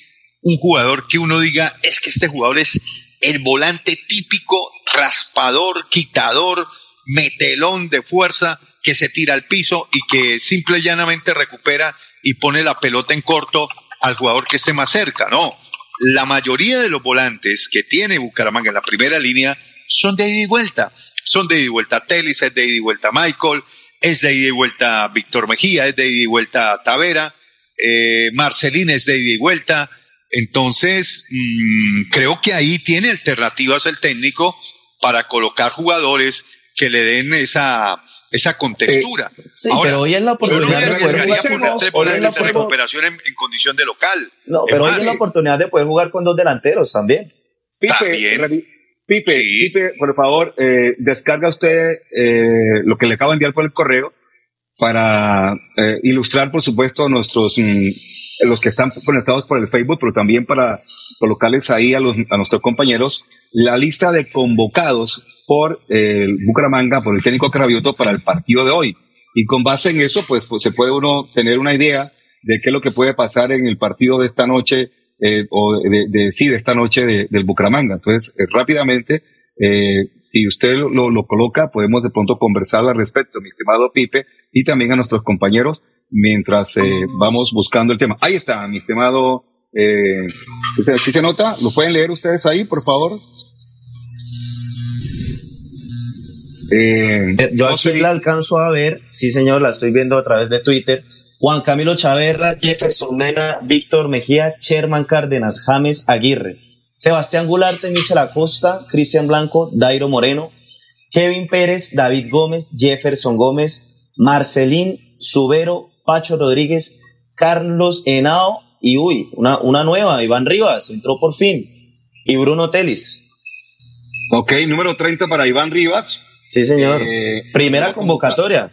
un jugador que uno diga, es que este jugador es el volante típico, raspador, quitador, metelón de fuerza, que se tira al piso y que simple y llanamente recupera y pone la pelota en corto al jugador que esté más cerca, no. La mayoría de los volantes que tiene Bucaramanga en la primera línea son de ida y vuelta. Son de ida y vuelta Telis, es de ida y vuelta Michael, es de ida y vuelta Víctor Mejía, es de ida y vuelta Tavera, eh, Marcelín es de ida y vuelta. Entonces, mm, creo que ahí tiene alternativas el técnico para colocar jugadores que le den esa, esa contextura. Sí, pero hoy es la oportunidad de poder jugar con es recuperación en, en, condición de local. No, pero hoy es la oportunidad de poder jugar con dos delanteros también. Pipe, También. Pipe, Sí. Pipe, por favor, eh, descarga usted eh, lo que le acabo de enviar por el correo para eh, ilustrar, por supuesto, a nuestros mm, los que están conectados por el Facebook, pero también para colocarles ahí a, los, a nuestros compañeros la lista de convocados por el Bucaramanga, por el técnico Cravioto para el partido de hoy. Y con base en eso, pues, pues se puede uno tener una idea de qué es lo que puede pasar en el partido de esta noche, eh, o de, sí, de esta noche de- del Bucaramanga. Entonces, eh, rápidamente, eh, si usted lo, lo- lo coloca, podemos de pronto conversar al respecto, mi estimado Pipe, y también a nuestros compañeros, mientras eh, vamos buscando el tema. Ahí está, mi estimado, eh, ¿sí, se, nota? ¿Lo pueden leer ustedes ahí, por favor? Eh, Yo aquí la alcanzo a ver, sí señor, la estoy viendo a través de Twitter. Juan Camilo Chaverra, Jefferson Mena, Víctor Mejía, Sherman Cárdenas, James Aguirre, Sebastián Gularte, Michel Acosta, Cristian Blanco, Dairo Moreno, Kevin Pérez, David Gómez, Jefferson Gómez, Marcelín Subero, Pacho Rodríguez, Carlos Henao y uy, una, una nueva, Iván Rivas, entró por fin, y Bruno Telis. Ok, número 30 para Iván Rivas. Sí, señor. Eh, Primera convocatoria.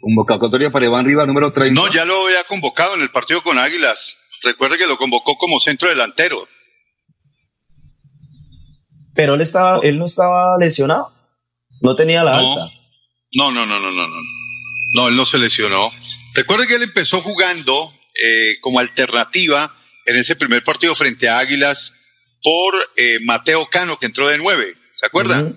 Convocatoria para Iván Rivas, número 30. No, ya lo había convocado en el partido con Águilas. Recuerde que lo convocó como centro delantero. Pero él estaba, él no estaba lesionado. No tenía la No. alta. No, no, no, no, no, no. No, él no se lesionó. Recuerde que él empezó jugando eh, como alternativa en ese primer partido frente a Águilas por eh, Mateo Cano, que entró de nueve. ¿Se acuerda? Ujú.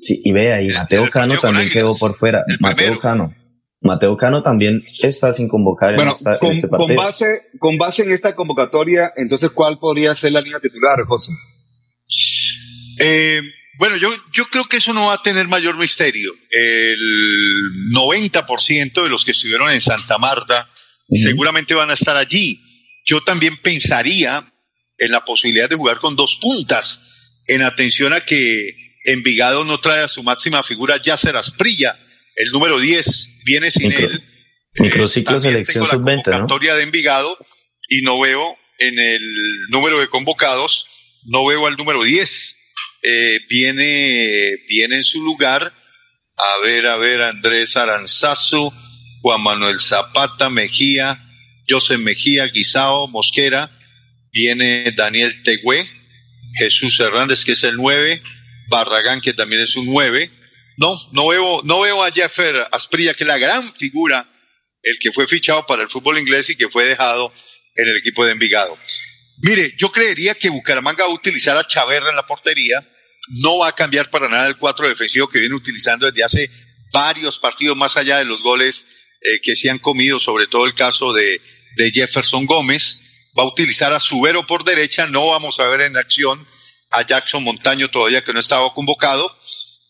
Sí, y vea, y Mateo Cano también quedó por fuera. Mateo Cano. Mateo Cano también está sin convocar en, esta- en con, este con partido. base, con base en esta convocatoria, entonces, ¿cuál podría ser la línea titular, José? Eh, bueno, yo, yo creo que eso no va a tener mayor misterio. El 90% de los que estuvieron en Santa Marta seguramente van a estar allí. Yo también pensaría en la posibilidad de jugar con dos puntas, en atención a que Envigado no trae a su máxima figura Yasser Asprilla, el número 10, viene sin Micro- él. Microciclo También selección tengo la sub-20, ¿no? convocatoria de Envigado y no veo en el número de convocados, no veo al número 10. Eh, viene, viene en su lugar, a ver, a ver, Andrés Aranzazu, Juan Manuel Zapata, Mejía, José Mejía, Guisao, Mosquera, viene Daniel Tegüe, Jesús Hernández, que es el 9, Barragán, que también es un 9. No, no veo, no veo a Jeffer Asprilla, que es la gran figura, el que fue fichado para el fútbol inglés y que fue dejado en el equipo de Envigado. Mire, yo creería que Bucaramanga va a utilizar a Chaverra en la portería, no va a cambiar para nada el cuatro defensivo que viene utilizando desde hace varios partidos, más allá de los goles eh, que se han comido, sobre todo el caso de, de Jefferson Gómez. Va a utilizar a Subero por derecha, no vamos a ver en acción a Jackson Montaño todavía que no estaba convocado.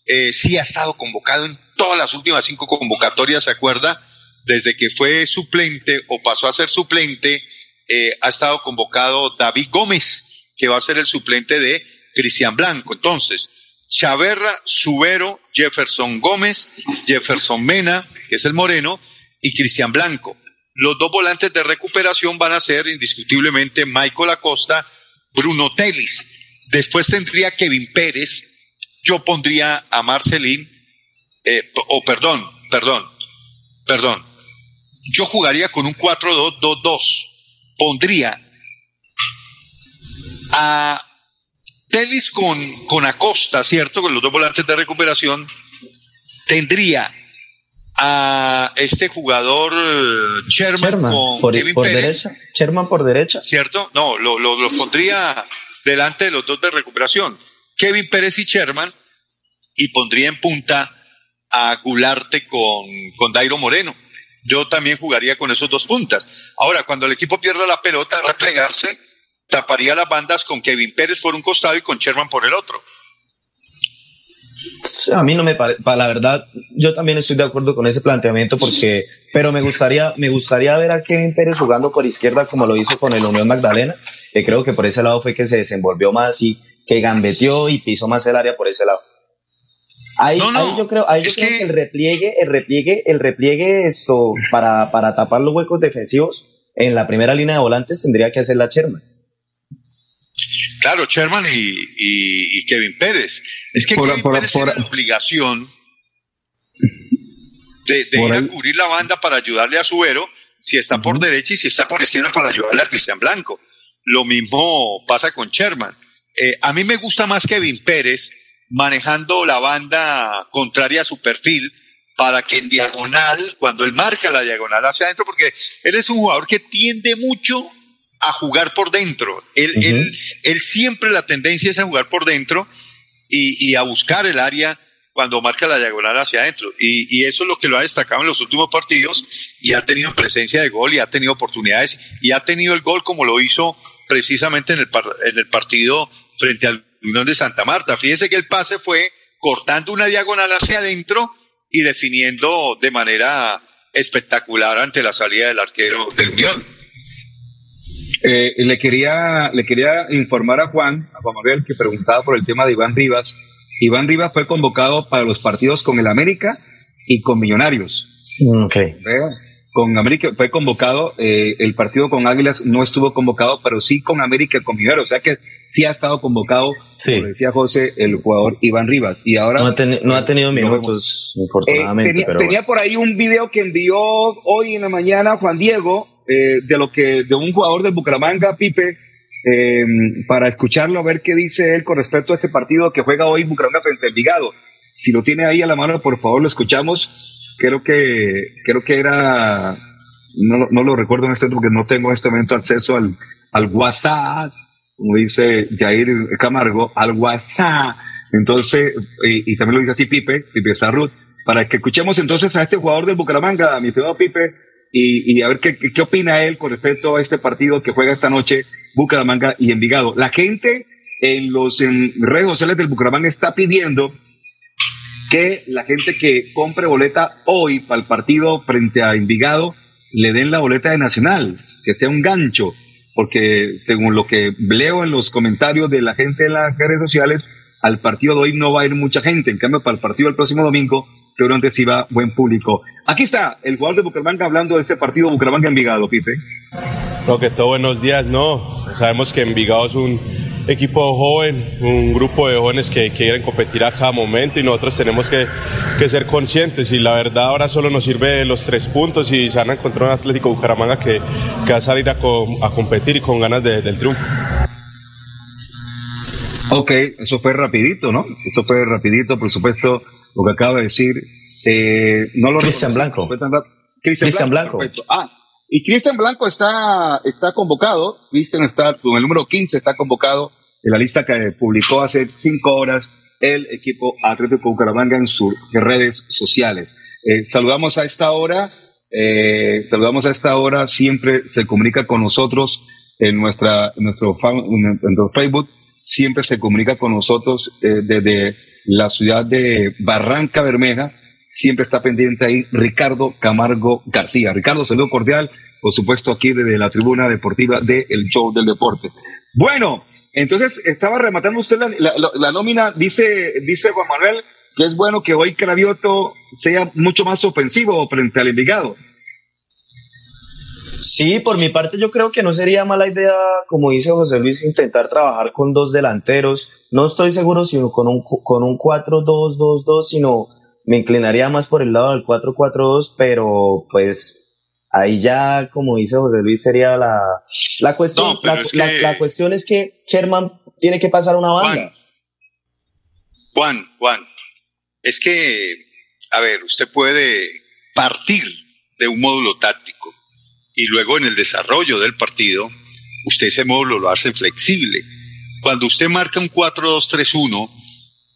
Eh, sí ha estado convocado en todas las últimas cinco convocatorias, ¿se acuerda? Desde que fue suplente o pasó a ser suplente, eh, ha estado convocado David Gómez, que va a ser el suplente de Cristian Blanco. Entonces, Chaverra, Subero, Jefferson Gómez, Jefferson Mena, que es el moreno, y Cristian Blanco. Los dos volantes de recuperación van a ser indiscutiblemente Michael Acosta, Bruno Telis. Después tendría Kevin Pérez. Yo pondría a Marcelín, eh, o perdón, perdón, perdón. Yo jugaría con un 4-2-2-2. Pondría a Telis con, con Acosta, ¿cierto? Con los dos volantes de recuperación, tendría a este jugador eh, Sherman, con por, Kevin por Pérez, derecha. Sherman por derecha. ¿cierto? No, lo, lo, lo pondría delante de los dos de recuperación. Kevin Pérez y Sherman, y pondría en punta a Gularte con, con Dairo Moreno. Yo también jugaría con esos dos puntas. Ahora, cuando el equipo pierda la pelota, replegarse, taparía las bandas con Kevin Pérez por un costado y con Sherman por el otro. A mí no me parece, la verdad, yo también estoy de acuerdo con ese planteamiento porque, pero me gustaría, me gustaría ver a Kevin Pérez jugando por izquierda como lo hizo con el Unión Magdalena, que creo que por ese lado fue que se desenvolvió más y que gambeteó y pisó más el área por ese lado. Ahí, No, no, ahí yo creo, ahí yo es creo que- que el repliegue, el repliegue, el repliegue esto para, para tapar los huecos defensivos en la primera línea de volantes tendría que hacer la Sherman. Claro, Sherman y, y- y Kevin Pérez. Es que Por- Kevin por- Pérez por- tiene la obligación de, ir ahí- a cubrir la banda para ayudarle a Subero, si está por derecha y si está por izquierda para ayudarle a Cristian Blanco. Lo mismo pasa con Sherman. Eh, a mí me gusta más Kevin Pérez manejando la banda contraria a su perfil para que en diagonal, cuando él marca la diagonal hacia adentro, porque él es un jugador que tiende mucho a jugar por dentro. Él, él, él siempre la tendencia es a jugar por dentro y, a buscar el área cuando marca la diagonal hacia adentro. Y, eso es lo que lo ha destacado en los últimos partidos y ha tenido presencia de gol y ha tenido oportunidades y ha tenido el gol como lo hizo precisamente en el, par- en el partido frente al Unión de Santa Marta. Fíjese que el pase fue cortando una diagonal hacia adentro y definiendo de manera espectacular ante la salida del arquero del Unión. Eh, le quería le quería informar a Juan, a Juan Manuel, que preguntaba por el tema de Iván Rivas. Iván Rivas fue convocado para los partidos con el América y con Millonarios. Ok. Vea, Con América fue convocado, eh, el partido con Águilas no estuvo convocado, pero sí con América y con Millonarios. O sea que sí ha estado convocado, como decía José, el jugador Iván Rivas. Y ahora No ha, no ha tenido minutos, infortunadamente, eh, tenía, pero tenía por ahí un video que envió hoy en la mañana Juan Diego eh, de lo que de un jugador de Bucaramanga, Pipe, eh, para escucharlo a ver qué dice él con respecto a este partido que juega hoy Bucaramanga frente a Envigado. Si lo tiene ahí a la mano, por favor, lo escuchamos. Creo que creo que era no, no lo recuerdo en este momento porque no tengo en este momento acceso al, al WhatsApp, como dice Jair Camargo, al WhatsApp. Entonces, y, y también lo dice así Pipe, Pipe Sarrut, para que escuchemos entonces a este jugador del Bucaramanga, mi estimado Pipe, y, y a ver qué, qué, opina él con respecto a este partido que juega esta noche Bucaramanga y Envigado. La gente en los en redes sociales del Bucaramanga está pidiendo que la gente que compre boleta hoy para el partido frente a Envigado le den la boleta de Nacional, que sea un gancho, porque según lo que leo en los comentarios de la gente en las redes sociales, al partido de hoy no va a ir mucha gente, en cambio para el partido del próximo domingo seguramente sí va buen público. Aquí está el jugador de Bucaramanga hablando de este partido Bucaramanga-Envigado, Pipe. No, que todo buenos días, no. Sabemos que Envigado es un equipo joven, un grupo de jóvenes que quieren competir a cada momento y nosotros tenemos que, que ser conscientes y la verdad ahora solo nos sirve los tres puntos y se van a encontrar un Atlético Bucaramanga que, que va a salir a, a competir y con ganas de- del triunfo. Ok, eso fue rapidito, ¿no? Eso fue rapidito, por supuesto, lo que acaba de decir. Eh, no lo Cristian Blanco. Cristian, Blanco. Ah, y Cristian Blanco está, está convocado. Cristian está con el número 15, está convocado en la lista que publicó hace cinco horas el equipo Atlético Bucaramanga en sus redes sociales. Eh, saludamos a esta hora, eh, saludamos a esta hora, siempre se comunica con nosotros en, nuestra, en nuestro, fan- en nuestro Facebook, siempre se comunica con nosotros eh, desde la ciudad de Barranca Bermeja, siempre está pendiente ahí Ricardo Camargo García. Ricardo, saludo cordial, por supuesto aquí desde la tribuna deportiva de El Show del Deporte. Bueno, entonces estaba rematando usted la, la- la- la nómina, dice, dice Juan Manuel que es bueno que hoy Cravioto sea mucho más ofensivo frente al Envigado. Sí, por mi parte yo creo que no sería mala idea, como dice José Luis, intentar trabajar con dos delanteros. No estoy seguro si con un, con un 4-2-2-2, sino me inclinaría más por el lado del 4-4-2, pero pues ahí ya, como dice José Luis, sería la, la cuestión. No, la, es la- que- la cuestión es que Sherman, tiene que pasar una banda. Juan, Juan, es que, a ver, usted puede partir de un módulo táctico y luego en el desarrollo del partido, usted ese módulo lo hace flexible. Cuando usted marca un 4-2-3-1,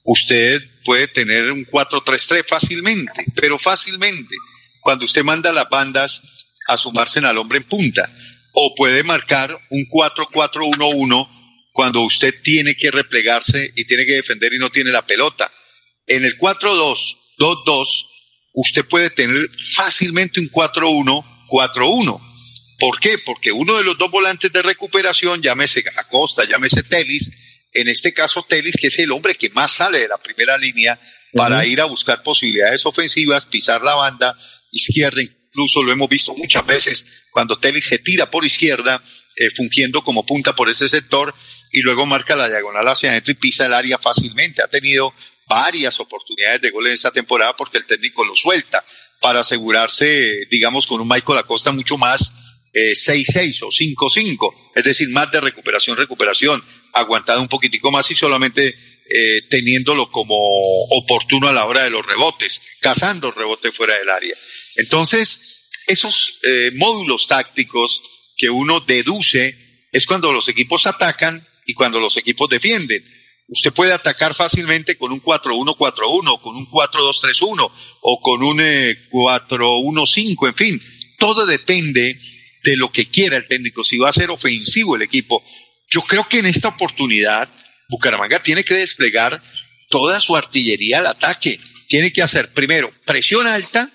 usted puede tener un 4-3-3 fácilmente, pero fácilmente, cuando usted manda las bandas a sumarse al hombre en punta. O puede marcar un 4-4-1-1 cuando usted tiene que replegarse y tiene que defender y no tiene la pelota. En el 4-2-2-2, usted puede tener fácilmente un 4-1-4-1. ¿Por qué? Porque uno de los dos volantes de recuperación, llámese Acosta, llámese Telis, en este caso Telis, que es el hombre que más sale de la primera línea para ir a buscar posibilidades ofensivas, pisar la banda izquierda, incluso lo hemos visto muchas veces cuando Telis se tira por izquierda, eh, fungiendo como punta por ese sector y luego marca la diagonal hacia adentro y pisa el área fácilmente. Ha tenido varias oportunidades de gol en esta temporada porque el técnico lo suelta para asegurarse, digamos, con un Michael Acosta mucho más eh, 6-6 o 5-5, es decir, más de recuperación, recuperación, aguantado un poquitico más y solamente eh, teniéndolo como oportuno a la hora de los rebotes, cazando rebote fuera del área. Entonces, esos eh, módulos tácticos que uno deduce es cuando los equipos atacan y cuando los equipos defienden. Usted puede atacar fácilmente con un 4-1-4-1, con un 4-2-3-1 o con un 4-1-5, en fin. Todo depende de lo que quiera el técnico, si va a ser ofensivo el equipo. Yo creo que en esta oportunidad Bucaramanga tiene que desplegar toda su artillería al ataque. Tiene que hacer primero presión alta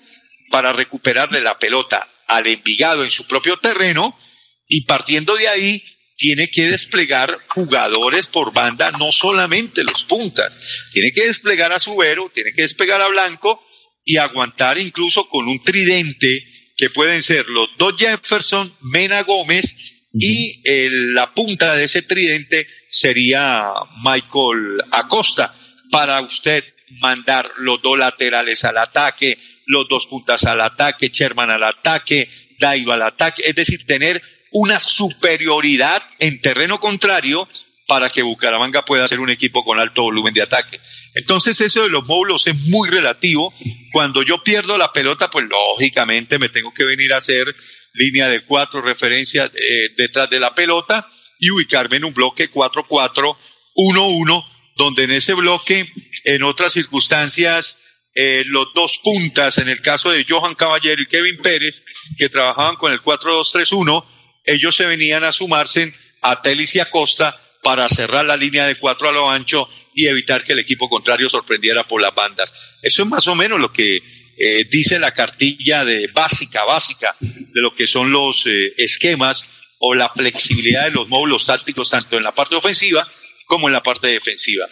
para recuperarle la pelota al Envigado en su propio terreno y partiendo de ahí tiene que desplegar jugadores por banda, no solamente los puntas. Tiene que desplegar a Subero, tiene que desplegar a Blanco y aguantar incluso con un tridente que pueden ser los dos Jefferson, Mena Gómez y el, la punta de ese tridente sería Michael Acosta para usted mandar los dos laterales al ataque, los dos puntas al ataque, Sherman al ataque, Daiva al ataque, es decir, tener una superioridad en terreno contrario para que Bucaramanga pueda ser un equipo con alto volumen de ataque. Entonces eso de los módulos es muy relativo. Cuando yo pierdo la pelota, pues lógicamente me tengo que venir a hacer línea de cuatro referencias eh, detrás de la pelota y ubicarme en un bloque 4-4-1-1, donde en ese bloque, en otras circunstancias, eh, los dos puntas, en el caso de Johan Caballero y Kevin Pérez, que trabajaban con el 4-2-3-1, ellos se venían a sumarse a Telis y Acosta para cerrar la línea de cuatro a lo ancho y evitar que el equipo contrario sorprendiera por las bandas. Eso es más o menos lo que eh, dice la cartilla de básica, básica, de lo que son los eh, esquemas o la flexibilidad de los módulos tácticos, tanto en la parte ofensiva como en la parte defensiva.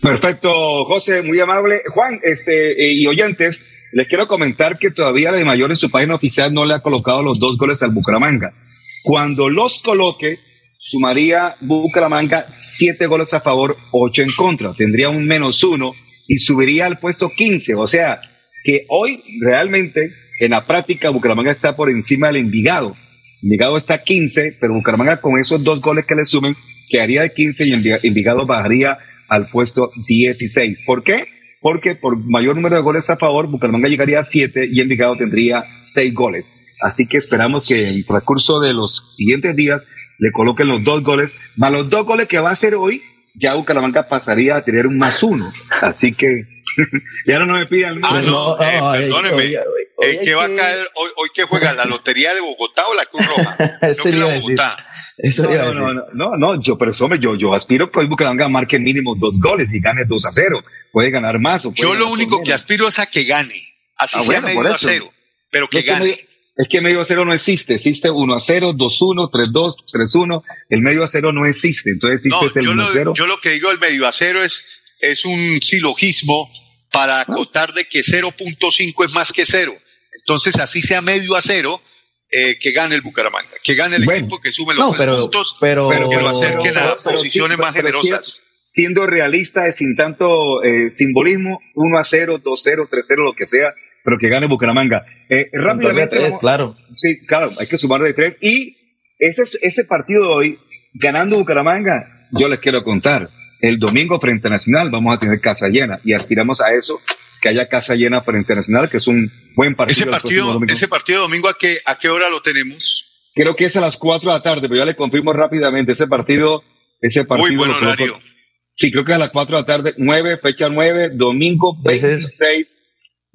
Perfecto, José, muy amable. Juan, este, eh, y oyentes, les quiero comentar que todavía la de Mayor en su página oficial no le ha colocado los dos goles al Bucaramanga. Cuando los coloque, sumaría Bucaramanga siete goles a favor, ocho en contra. Tendría un menos uno y subiría al puesto 15. O sea, que hoy realmente en la práctica Bucaramanga está por encima del Envigado. Envigado está 15, pero Bucaramanga con esos dos goles que le sumen quedaría de 15 y Envigado bajaría al puesto 16. ¿Por qué? Porque por mayor número de goles a favor, Bucaramanga llegaría a 7 y Envigado tendría 6 goles. Así que esperamos que en el recurso de los siguientes días le coloquen los dos goles, más los dos goles que va a hacer hoy, ya Bucaramanga pasaría a tener un más uno. Así que ya no me pidan Ah, no, eh, perdóneme. Eh, ¿Qué va a caer hoy, hoy que juega? ¿La Lotería de Bogotá o la Cruz Roja? Eso que decir. Bogotá. Eso no, iba a no, decir. no, no, no, no, yo, pero hombre, yo, yo aspiro que hoy Bucaramanga marque mínimo dos goles y gane 2 a 0. Puede ganar más o puede Yo ganar lo único que aspiro es a que gane. Así Ah, sea bueno, por medio a eso. cero. Pero que que gane. Es que medio a cero no existe, existe 1 a 0, 2 1, 3 2, 3 1, el medio a cero no existe, entonces existe No, el yo 1 lo, a 0. yo lo que digo del medio a cero es, es un silogismo para acotar de que 0.5 es más que cero. Entonces, así sea medio a cero, eh, que gane el Bucaramanga, que gane el Bueno. equipo, que sume los No, tres pero- puntos, pero- que lo acerquen a pero- pero posiciones sí, más pero generosas. si- Siendo realista, y sin tanto eh, simbolismo, 1 a 0, 2 0, 3 0, lo que sea, pero que gane Bucaramanga. Eh, rápidamente. tres, vamos- claro. Sí, claro, hay que sumar de tres. Y ese, ese partido de hoy, ganando Bucaramanga, yo les quiero contar, el domingo frente a Nacional vamos a tener casa llena y aspiramos a eso, que haya casa llena frente a Nacional, que es un buen partido. Ese partido, domingo. ese partido de domingo, ¿a qué, ¿a qué hora lo tenemos? Creo que es a las 4 de la tarde, pero ya le confirmo rápidamente. Ese partido, ese partido. Muy buen horario. Sí, creo que es a las 4 de la tarde, 9, fecha 9, domingo Ese es- 26,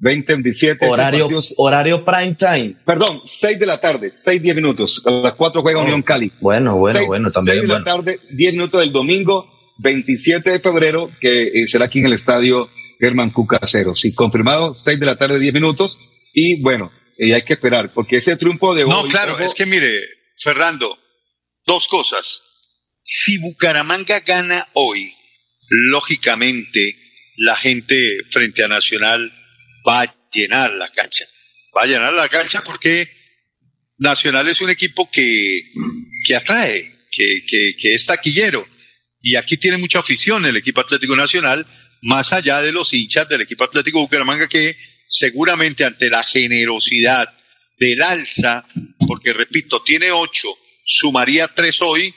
20, 27. ese Horario, partido es- horario prime time. Perdón, 6 de la tarde, 6, 10 minutos. A las 4 juega Unión Cali. Bueno, bueno, bueno, también. seis de bueno. la tarde, 10 minutos del domingo, 27 de febrero, que eh, será aquí en el estadio Germán Cucacero. Sí, confirmado, 6 de la tarde, 10 minutos. Y bueno, eh, hay que esperar, porque ese triunfo de No, hoy. claro, ojo, es que mire, Fernando, dos cosas. Si Bucaramanga gana hoy, lógicamente la gente frente a Nacional va a llenar la cancha. Va a llenar la cancha porque Nacional es un equipo que, que atrae, que, que, que es taquillero. Y aquí tiene mucha afición el equipo Atlético Nacional, más allá de los hinchas del equipo Atlético Bucaramanga, que seguramente ante la generosidad del alza, porque repito, tiene ocho, sumaría tres hoy,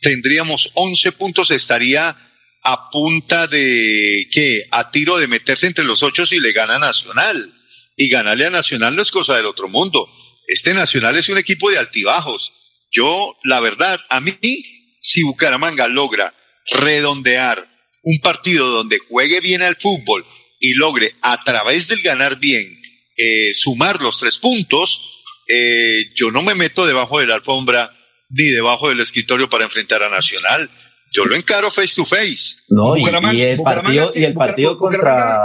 tendríamos once puntos, estaría a punta de, ¿qué? A tiro de meterse entre los ocho si le gana Nacional. Y ganarle a Nacional no es cosa del otro mundo. Este Nacional es un equipo de altibajos. Yo, la verdad, a mí, si Bucaramanga logra redondear un partido donde juegue bien al fútbol y logre a través del ganar bien eh, sumar los tres puntos, eh, yo no me meto debajo de la alfombra ni debajo del escritorio para enfrentar a Nacional. Yo lo encaro face to face. No, y, el partido, sí, y el partido contra,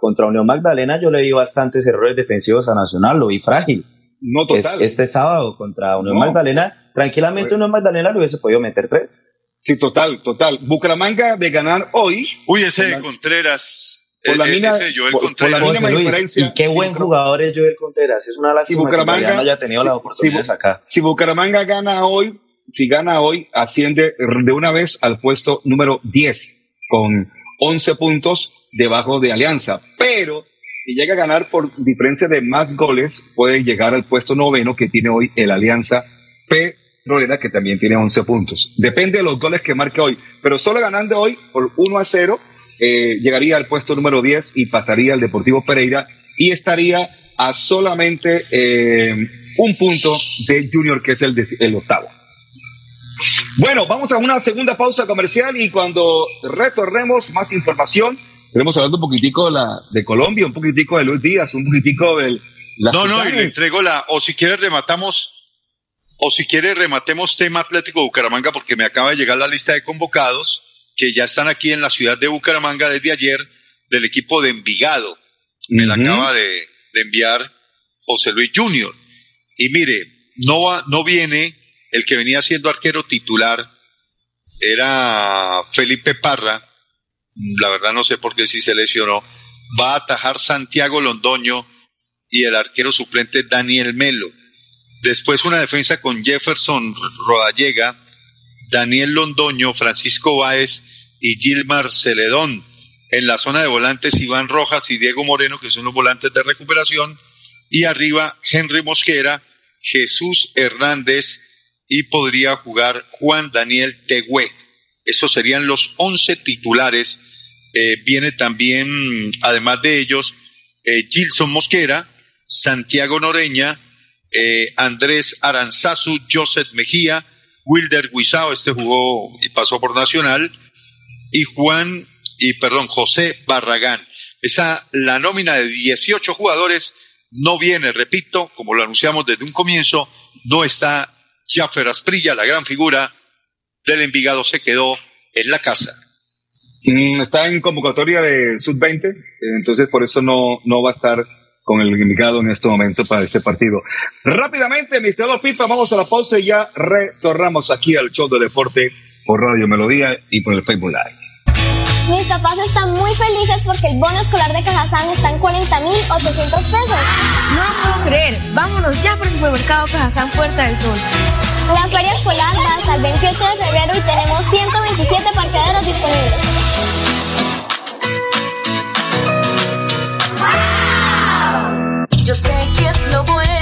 contra Unión Magdalena, yo le vi bastantes errores defensivos a Nacional, lo vi frágil. No, Es- total. este sábado contra Unión No. Magdalena, tranquilamente Unión Magdalena le hubiese podido meter tres. Sí, total, total. Bucaramanga de ganar hoy. Uy, ese de Contreras. por la eh, mina- ese Joel por- por la José mínima Luis, diferencia, y qué buen jugador es Joel Contreras. Es una lástima que Bucaramanga- todavía no haya tenido si- la oportunidad de si- sacar. Si Bucaramanga gana hoy, si gana hoy, asciende de una vez al puesto número 10 con 11 puntos debajo de Alianza. Pero si llega a ganar por diferencia de más goles, puede llegar al puesto noveno que tiene hoy el Alianza Petrolera, que también tiene 11 puntos. Depende de los goles que marque hoy. Pero solo ganando hoy por 1 a 0, eh, llegaría al puesto número 10 y pasaría al Deportivo Pereira y estaría a solamente eh, un punto de Junior, que es el, el octavo. Bueno, vamos a una segunda pausa comercial y cuando retornemos más información, queremos hablar un poquitico de, la, de Colombia, un poquitico de Luis Díaz, un poquitico del... las No, no, y le entrego la, o si quiere rematamos, o si quiere rematemos tema Atlético Bucaramanga, porque me acaba de llegar la lista de convocados que ya están aquí en la ciudad de Bucaramanga desde ayer del equipo de Envigado. Me la acaba de, de enviar José Luis Junior. Y mire, no, va, no viene el que venía siendo arquero titular, era Felipe Parra, la verdad no sé por qué si se lesionó, va a atajar Santiago Londoño y el arquero suplente Daniel Melo. Después una defensa con Jefferson Rodallega, Daniel Londoño, Francisco Báez y Gilmar Celedón. En la zona de volantes Iván Rojas y Diego Moreno, que son los volantes de recuperación. Y arriba Henry Mosquera, Jesús Hernández y podría jugar Juan Daniel Tegüe. Esos serían los 11 titulares. Eh, viene también, además de ellos, eh, Gilson Mosquera, Santiago Noreña, eh, Andrés Aranzazu, Joseph Mejía, Wilder Guisao, este jugó y pasó por Nacional, y Juan, y perdón, José Barragán. Esa, la nómina de 18 jugadores no viene, repito, como lo anunciamos desde un comienzo, no está Jaffer Asprilla, la gran figura del Envigado, se quedó en la casa. Mm, Está en convocatoria de sub-20, eh, entonces por eso no, no va a estar con el indicado en este momento para este partido. Rápidamente, mis estimados Pipa, vamos a la pausa y ya retornamos aquí al show de deporte por Radio Melodía y por el Facebook Live. Mis papás están muy felices porque el bono escolar de Cajazán está en 40.800 pesos. No lo puedo creer. Vámonos ya por el supermercado Cajazán Puerta del Sol. La feria escolar va hasta el 28 de febrero y tenemos 127 parqueaderos disponibles. Yo sé que es lo bueno.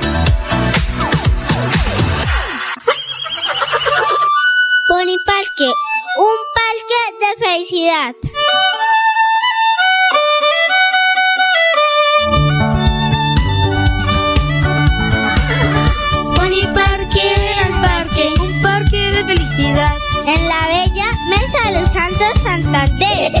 Parque, un parque de felicidad. Pony Parque, el parque, un parque de felicidad. En la bella Mesa de los Santos Santander.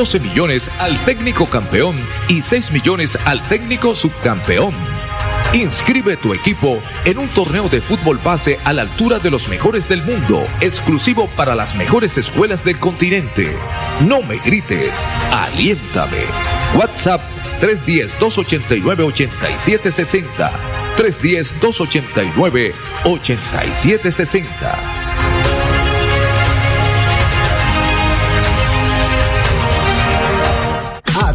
12 millones al técnico campeón y 6 millones al técnico subcampeón. Inscribe tu equipo en un torneo de fútbol base a la altura de los mejores del mundo, exclusivo para las mejores escuelas del continente. No me grites, aliéntame. WhatsApp 310-289-8760. 310-289-8760.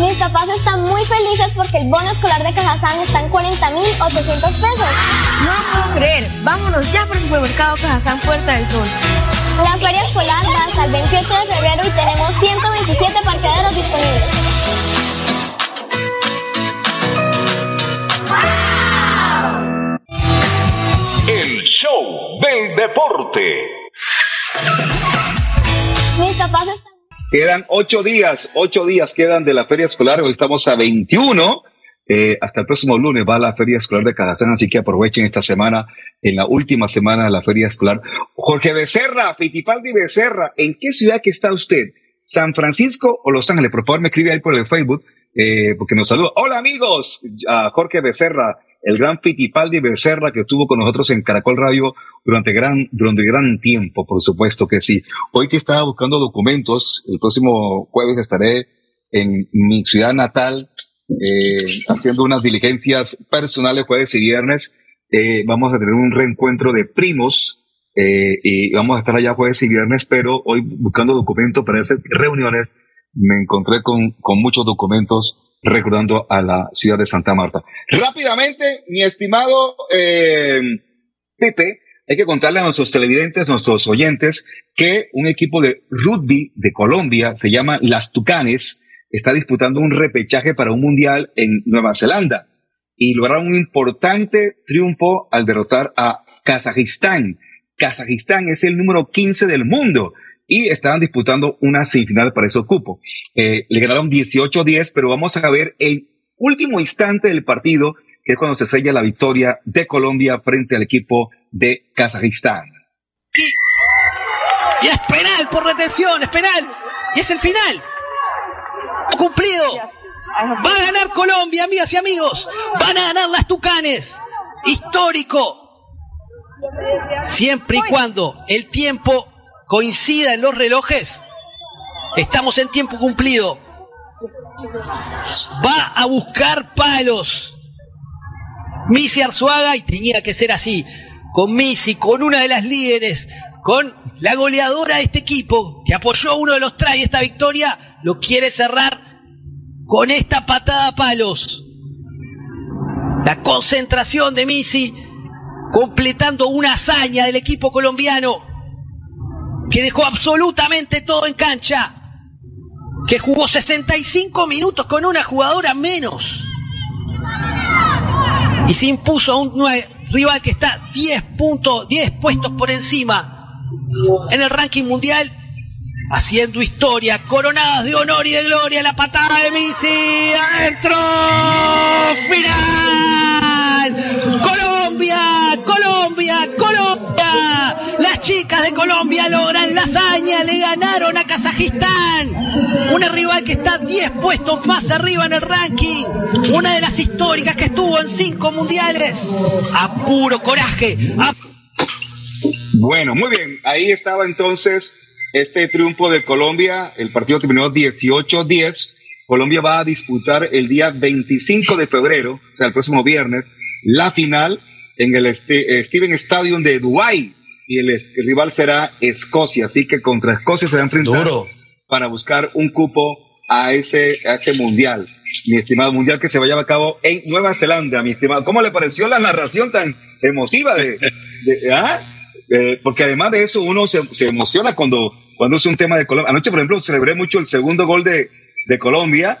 Mis papás están muy felices porque el bono escolar de Cajazán está en 40.800 pesos. No lo puedo creer. Vámonos ya por el supermercado Cajazán Puerta del Sol. La feria escolar va hasta el 28 de febrero y tenemos 127 parqueaderos disponibles. El show del deporte. Mis papás están... Quedan ocho días, ocho días quedan de la feria escolar. Hoy estamos a 21. Eh, hasta el próximo lunes va la feria escolar de Cajazán, así que aprovechen esta semana, en la última semana de la feria escolar. Jorge Becerra, Fittipaldi Becerra, ¿en qué ciudad que está usted? ¿San Francisco o Los Ángeles? Por favor, me escribe ahí por el Facebook, eh, porque nos saluda. Hola amigos, a Jorge Becerra, el gran Fittipaldi Becerra que estuvo con nosotros en Caracol Radio durante gran, durante gran tiempo, por supuesto que sí. Hoy que estaba buscando documentos, el próximo jueves estaré en mi ciudad natal, eh, haciendo unas diligencias personales jueves y viernes. Eh, vamos a tener un reencuentro de primos eh, y vamos a estar allá jueves y viernes, pero hoy buscando documentos para hacer reuniones me encontré con, con muchos documentos recordando a la ciudad de Santa Marta. Rápidamente, mi estimado eh, Pepe, hay que contarle a nuestros televidentes, nuestros oyentes, que un equipo de rugby de Colombia, se llama Las Tucanes, está disputando un repechaje para un mundial en Nueva Zelanda y lograron un importante triunfo al derrotar a Kazajistán. Kazajistán es el número 15 del mundo y estaban disputando una semifinal para ese cupo. Eh, le ganaron 18-10, pero vamos a ver el último instante del partido, que es cuando se sella la victoria de Colombia frente al equipo de Kazajistán. Y es penal por retención, es penal. Y es el final. Cumplido. Va a ganar Colombia, amigas y amigos. Van a ganar las Tucanes. Histórico. Siempre y cuando el tiempo coincida en los relojes, estamos en tiempo cumplido. Va a buscar palos. Missy Arzuaga, y tenía que ser así, con Missy, con una de las líderes, con la goleadora de este equipo, que apoyó uno de los de esta victoria, lo quiere cerrar con esta patada a palos. La concentración de Missy completando una hazaña del equipo colombiano que dejó absolutamente todo en cancha, que jugó 65 minutos con una jugadora menos y se impuso a un rival que está 10 puntos, 10 puestos por encima en el ranking mundial, haciendo historia, coronadas de honor y de gloria, la patada de Messi, adentro, final, Colombia, Colombia, Colombia, chicas de Colombia logran la hazaña, le ganaron a Kazajistán, una rival que está 10 puestos más arriba en el ranking, una de las históricas que estuvo en 5 mundiales, a puro coraje, a Bueno, muy bien. Ahí estaba entonces este triunfo de Colombia. El partido terminó 18-10. Colombia va a disputar el día 25 de febrero, o sea, el próximo viernes, la final en el Ste- Steven Stadium de Dubái. Y el, rival será Escocia. Así que contra Escocia se va a enfrentar para buscar un cupo a ese, a ese mundial. Mi estimado mundial que se va a llevar a cabo en Nueva Zelanda, mi estimado. ¿Cómo le pareció la narración tan emotiva de, de- ¿ah? Eh, porque además de eso uno se, se emociona cuando, cuando es un tema de Colombia. Anoche, por ejemplo, celebré mucho el segundo gol de, de Colombia,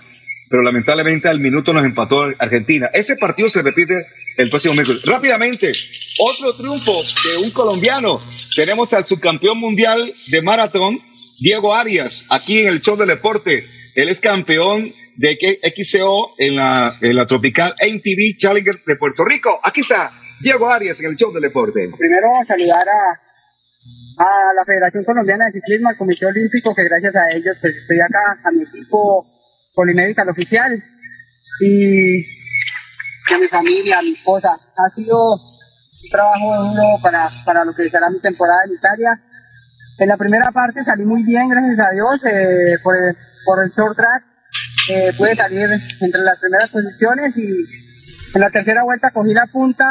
pero lamentablemente al minuto nos empató Argentina. Ese partido se repite el próximo miércoles. Rápidamente, otro triunfo de un colombiano. Tenemos al subcampeón mundial de maratón, Diego Arias, aquí en el show del deporte. Él es campeón de XCO en la, en la Tropical MTV Challenger de Puerto Rico. Aquí está Diego Arias en el show del deporte. Primero saludar a, a la Federación Colombiana de Ciclismo, al Comité Olímpico, que gracias a ellos estoy acá, a mi equipo Polimédica, el oficial, y de mi familia, mi esposa. Ha sido un trabajo duro para, para lo que será mi temporada en Italia. En la primera parte salí muy bien, gracias a Dios, eh, por, el, por el short track. Eh, pude salir entre las primeras posiciones y en la tercera vuelta cogí la punta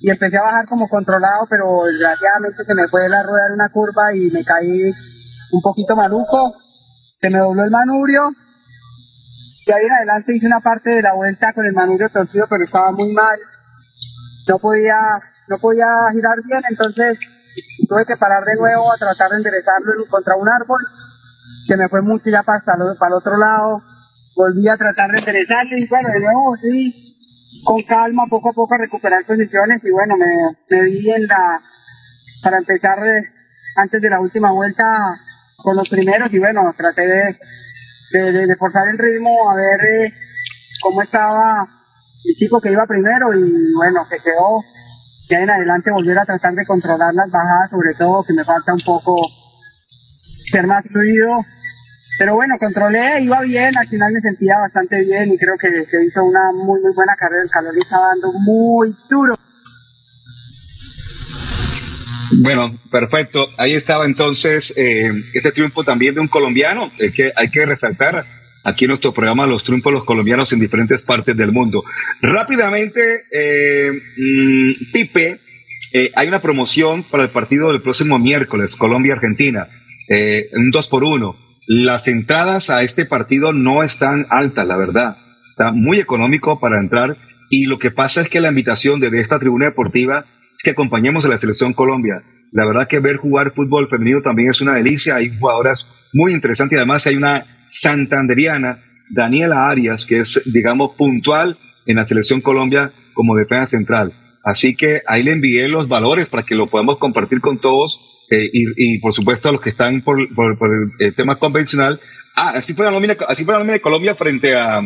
y empecé a bajar como controlado, pero desgraciadamente se me fue la rueda en una curva y me caí un poquito maluco. Se me dobló el manubrio. Y ahí en adelante hice una parte de la vuelta con el manubrio torcido, pero estaba muy mal. No podía, no podía girar bien, entonces tuve que parar de nuevo a tratar de enderezarlo contra un árbol. Se me fue mucho ya para, para el otro lado. Volví a tratar de enderezarlo y bueno, de nuevo sí, con calma, poco a poco a recuperar posiciones y bueno, me, me vi en la, para empezar eh, antes de la última vuelta con los primeros y bueno, traté de, de, de forzar el ritmo a ver eh, cómo estaba el chico que iba primero y bueno, se quedó que en adelante volver a tratar de controlar las bajadas, sobre todo que me falta un poco ser más fluido pero bueno, controlé, iba bien, al final me sentía bastante bien y creo que se hizo una muy, muy buena carrera. El calor estaba dando muy duro. Bueno, perfecto. Ahí estaba entonces eh, este triunfo también de un colombiano, eh, que hay que resaltar aquí en nuestro programa los triunfos de los colombianos en diferentes partes del mundo. Rápidamente, eh, mm, Pipe, hay una promoción para el partido del próximo miércoles, Colombia-Argentina, un 2 por 1 las entradas a este partido no están altas, la verdad. Está muy económico para entrar y lo que pasa es que la invitación de esta tribuna deportiva que acompañemos a la selección Colombia. La verdad que ver jugar fútbol femenino también es una delicia. Hay jugadoras muy interesantes y además hay una santanderiana, Daniela Arias, que es, digamos, puntual en la selección Colombia como defensa central. Así que ahí le envié los valores para que lo podamos compartir con todos eh, y, por supuesto a los que están por, el, tema convencional. Ah, así fue la nómina, así fue la nómina de Colombia frente a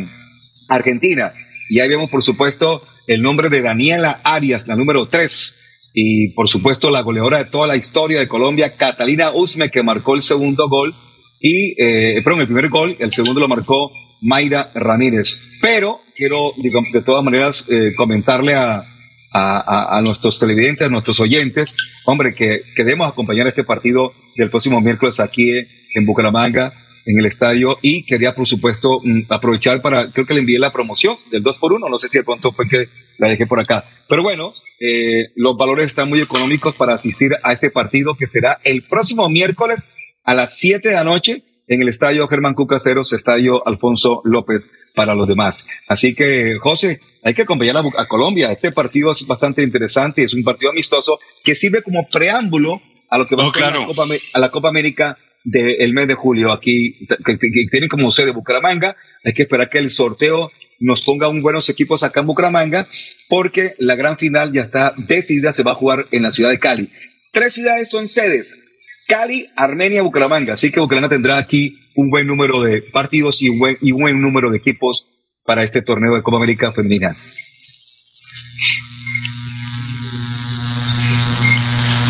Argentina. Y ahí vemos, por supuesto, el nombre de Daniela Arias, la número 3. Y por supuesto, la goleadora de toda la historia de Colombia, Catalina Usme, que marcó el segundo gol. Y, eh, perdón, el primer gol, el segundo lo marcó Mayra Ramírez. Pero quiero, de todas maneras, eh, comentarle a, a, nuestros televidentes, a nuestros oyentes, hombre, que, que debemos acompañar este partido del próximo miércoles aquí en Bucaramanga, en el estadio, y quería, por supuesto, mm, aprovechar para, creo que le envié la promoción del 2 por 1 no sé si de pronto fue que la dejé por acá, pero bueno, eh, los valores están muy económicos para asistir a este partido que será el próximo miércoles a las 7 de la noche en el estadio Germán Cucaseros, estadio Alfonso López para los demás. Así que, José, hay que acompañar a, Colombia. Este partido es bastante interesante, es un partido amistoso que sirve como preámbulo a lo que va a la Copa, a la Copa América del mes de julio aquí, que, tiene como sede Bucaramanga. Hay que esperar que el sorteo nos ponga un buenos equipos acá en Bucaramanga, porque la gran final ya está decidida, se va a jugar en la ciudad de Cali. Tres ciudades son sedes, Cali, Armenia, Bucaramanga. Así que Bucaramanga tendrá aquí un buen número de partidos y un buen, y buen número de equipos para este torneo de Copa América Femenina.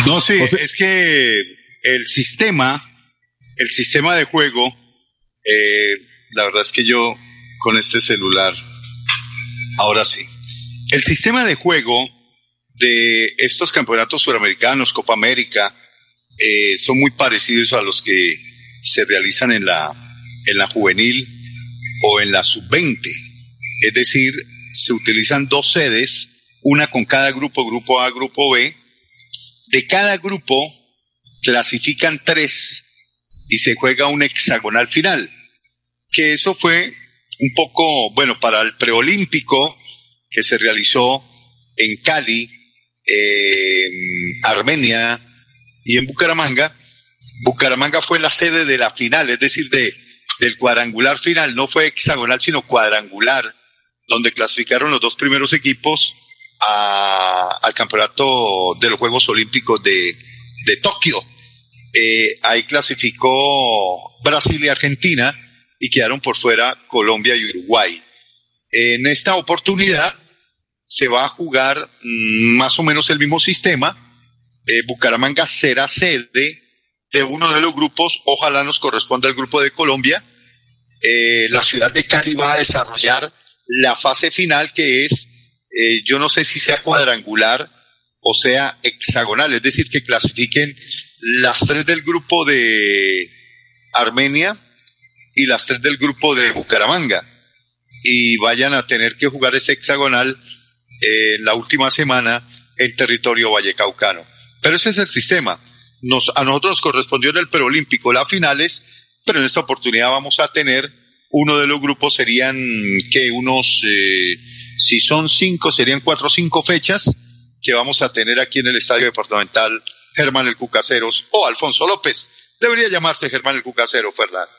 No, sí, es que el sistema, el sistema de juego, eh, la verdad es que yo con este celular, ahora sí, el sistema de juego de estos campeonatos suramericanos, Copa América, eh, son muy parecidos a los que se realizan en la, en la juvenil o en la sub-20. Es decir, se utilizan dos sedes, una con cada grupo, grupo A, grupo B. De cada grupo clasifican tres y se juega un hexagonal final. Que eso fue un poco, bueno, para el preolímpico que se realizó en Cali, en Armenia, y en Bucaramanga, Bucaramanga fue la sede de la final, es decir, de, del cuadrangular final, no fue hexagonal, sino cuadrangular, donde clasificaron los dos primeros equipos al campeonato de los Juegos Olímpicos de, de Tokio. Eh, ahí clasificó Brasil y Argentina y quedaron por fuera Colombia y Uruguay. En esta oportunidad se va a jugar mm, más o menos el mismo sistema, eh, Bucaramanga será sede de uno de los grupos, ojalá nos corresponda el grupo de Colombia, eh, la ciudad de Cali va a desarrollar la fase final que es, eh, yo no sé si sea cuadrangular o sea hexagonal, es decir, que clasifiquen las tres del grupo de Armenia y las tres del grupo de Bucaramanga y vayan a tener que jugar ese hexagonal eh, en la última semana en territorio vallecaucano. Pero ese es el sistema. Nos, a nosotros nos correspondió en el preolímpico las finales, pero en esta oportunidad vamos a tener uno de los grupos serían que unos, eh, si son cinco, serían cuatro o cinco fechas que vamos a tener aquí en el Estadio Departamental Germán el Cucaseros o Alfonso López. Debería llamarse Germán el Cucasero, Fernando.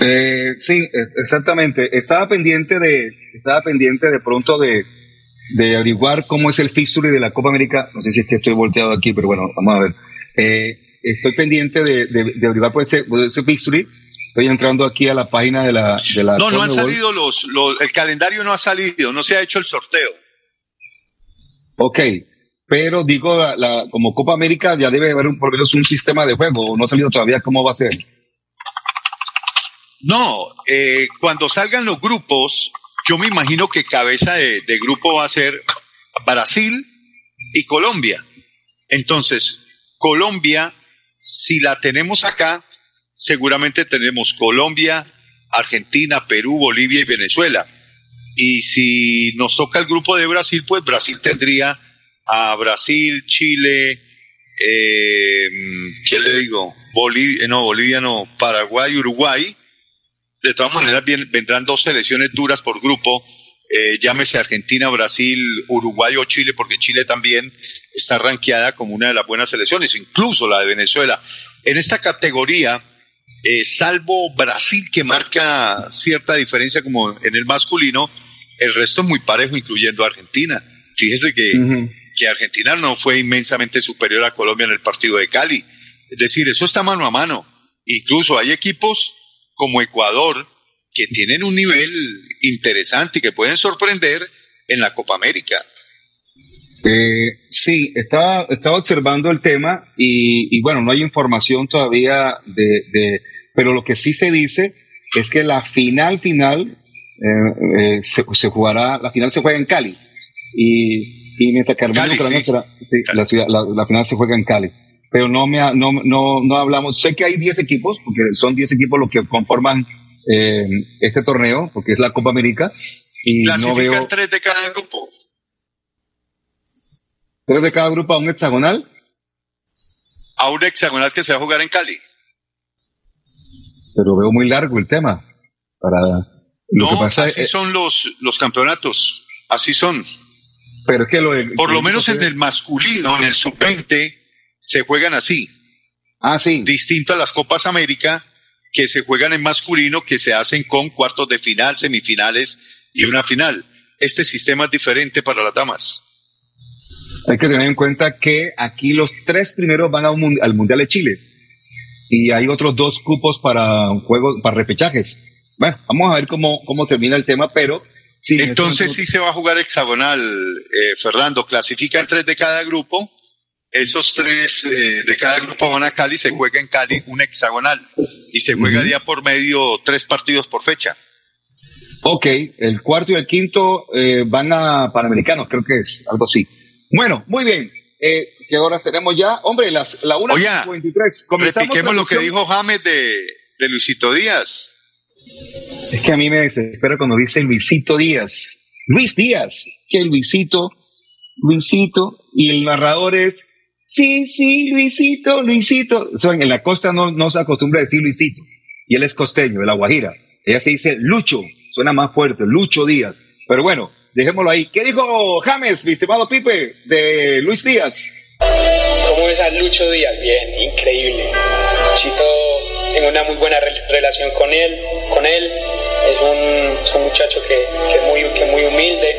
Eh, sí, e- exactamente. Estaba pendiente de, estaba pendiente de pronto de, de averiguar cómo es el fixture de la Copa América. No sé si es que estoy volteado aquí, pero bueno, vamos a ver. Eh, estoy pendiente de, de, de averiguar por ese, por ese fixture. Estoy entrando aquí a la página de la, de la No, no han salido los, los, el calendario no ha salido, no se ha hecho el sorteo. Ok, pero digo, la, la- como Copa América ya debe haber un, por lo menos un sistema de juego. No ha salido todavía cómo va a ser. No, eh, cuando salgan los grupos, yo me imagino que cabeza de, de grupo va a ser Brasil y Colombia. Entonces, Colombia, si la tenemos acá, seguramente tenemos Colombia, Argentina, Perú, Bolivia y Venezuela. Y si nos toca el grupo de Brasil, pues Brasil tendría a Brasil, Chile, eh, ¿qué le digo? Bolivia, no, Bolivia no, Paraguay, Uruguay. De todas maneras, vendrán dos selecciones duras por grupo, eh, llámese Argentina, Brasil, Uruguay o Chile, porque Chile también está rankeada como una de las buenas selecciones, incluso la de Venezuela. En esta categoría, eh, salvo Brasil, que marca cierta diferencia como en el masculino, el resto es muy parejo, incluyendo Argentina. Fíjese que, que Argentina no fue inmensamente superior a Colombia en el partido de Cali. Es decir, eso está mano a mano. Incluso hay equipos como Ecuador que tienen un nivel interesante y que pueden sorprender en la Copa América. Eh, sí, estaba, estaba observando el tema y, bueno, no hay información todavía de, de- pero lo que sí se dice es que la final final eh, eh, se, se jugará, la final se juega en Cali y, y mientras que Armenia Cali, sí. será- sí, la, ciudad- la, la final se juega en Cali. Pero no, me, ha- no, no, no hablamos, sé que hay 10 equipos, porque son 10 equipos los que conforman eh, este torneo, porque es la Copa América, y no veo tres de cada grupo. tres de cada grupo a un hexagonal. A un hexagonal que se va a jugar en Cali. pero veo muy largo el tema. Para lo no, que pasa así es, son los, los campeonatos. Así son. Pero es que lo Por lo menos en el masculino, en el sub-20, se juegan así. Ah, sí. Distinto a las Copas América, que se juegan en masculino, que se hacen con cuartos de final, semifinales y una final. Este sistema es diferente para las damas. hay que tener en cuenta que aquí los tres primeros van a un al Mundial de Chile y hay otros dos cupos para un juego para repechajes. Bueno, vamos a ver cómo, cómo termina el tema, pero sí, Entonces sí se va a jugar hexagonal, eh, Fernando. Clasifican tres de cada grupo. Esos tres eh, de cada grupo van a Cali, se juega en Cali un hexagonal y se juega día por medio tres partidos por fecha. Ok, el cuarto y el quinto eh, van a Panamericanos, creo que es algo así. Bueno, muy bien. Eh, ¿Qué horas tenemos ya? Hombre, las, la 1.53. Oiga, Comenzamos Repiquemos lo que dijo James de, de Luisito Díaz. Es que a mí me desespera cuando dice Luisito Díaz. Luis Díaz, que Luisito, Luisito, y el narrador es, sí, sí, Luisito, Luisito. O en la costa no, no se acostumbra a decir Luisito, y él es costeño, de La Guajira. Ella se dice Lucho, suena más fuerte, Lucho Díaz. Pero bueno, dejémoslo ahí. ¿Qué dijo James, mi estimado Pipe, de Luis Díaz? ¿Cómo ves a Lucho Díaz? Bien, increíble. Luchito, tengo una muy buena re- relación con él. Con él es un, un muchacho que, que muy, que muy humilde,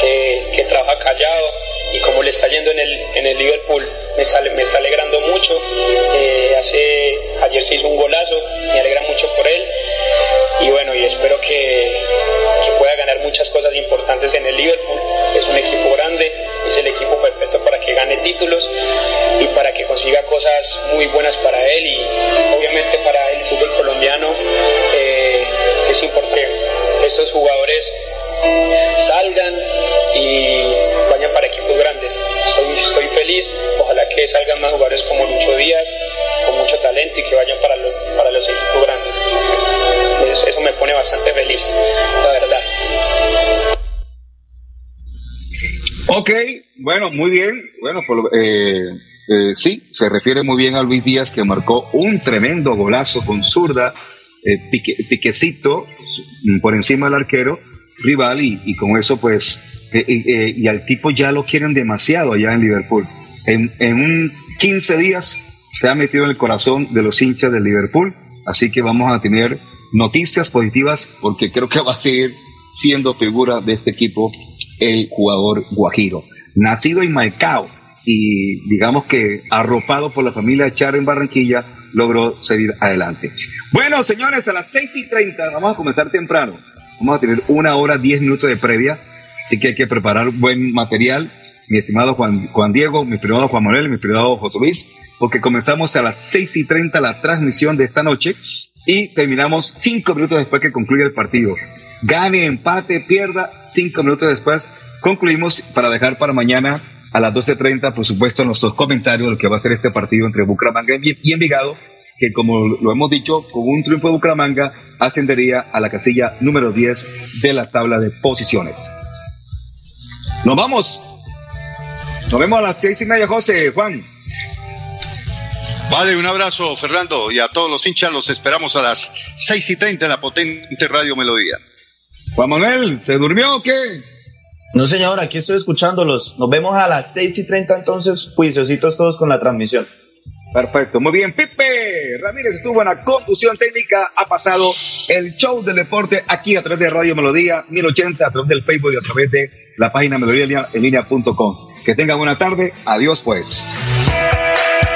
que, que trabaja callado y como le está yendo en el, en el Liverpool, me, sale, me está alegrando mucho. Eh, hace, ayer se hizo un golazo, me alegra mucho por él. Y bueno, y espero que, que pueda ganar muchas cosas importantes en el Liverpool. Es un equipo grande, es el equipo perfecto consiga cosas muy buenas para él y obviamente para el fútbol colombiano. Eh, es importante que estos jugadores salgan y vayan para equipos grandes. Estoy, estoy feliz, ojalá que salgan más jugadores como Lucho Díaz, con mucho talento y que vayan para los, para los equipos grandes. Eso, eso me pone bastante feliz, la verdad. Ok, bueno, muy bien. Bueno, por, eh, eh, sí, se refiere muy bien a Luis Díaz que marcó un tremendo golazo con zurda, eh, pique, piquecito por encima del arquero rival y, y con eso pues, eh, eh, y al tipo ya lo quieren demasiado allá en Liverpool. En, en un 15 días se ha metido en el corazón de los hinchas del Liverpool, así que vamos a tener noticias positivas porque creo que va a seguir siendo figura de este equipo el jugador Guajiro. Nacido en Maicao y digamos que arropado por la familia Char en Barranquilla, logró seguir adelante. Bueno, señores, a las 6 y 30 vamos a comenzar temprano. Vamos a tener una hora, 10 minutos de previa, así que hay que preparar buen material. Mi estimado Juan, Juan Diego, mi estimado Juan Manuel, mi estimado José Luis, porque comenzamos a las 6 y 30 la transmisión de esta noche y terminamos cinco minutos después que concluya el partido. Gane, empate, pierda, cinco minutos después concluimos para dejar para mañana a las 12.30, por supuesto, nuestros comentarios de lo que va a ser este partido entre Bucaramanga y Envigado, que como lo hemos dicho, con un triunfo de Bucaramanga ascendería a la casilla número 10 de la tabla de posiciones. Nos vamos. Nos vemos a las seis y media, José, Juan. Vale, un abrazo, Fernando, y a todos los hinchas los esperamos a las 6 y 30 en la potente Radio Melodía. Juan Manuel, ¿se durmió o qué? No, señor, aquí estoy escuchándolos. Nos vemos a las 6 y 30 entonces, juiciositos todos con la transmisión. Perfecto, muy bien. Pipe Ramírez estuvo en la conducción técnica. Ha pasado el show del deporte aquí a través de Radio Melodía 1080, a través del Facebook y a través de la página melodía en línea.com. Que tengan buena tarde. Adiós, pues.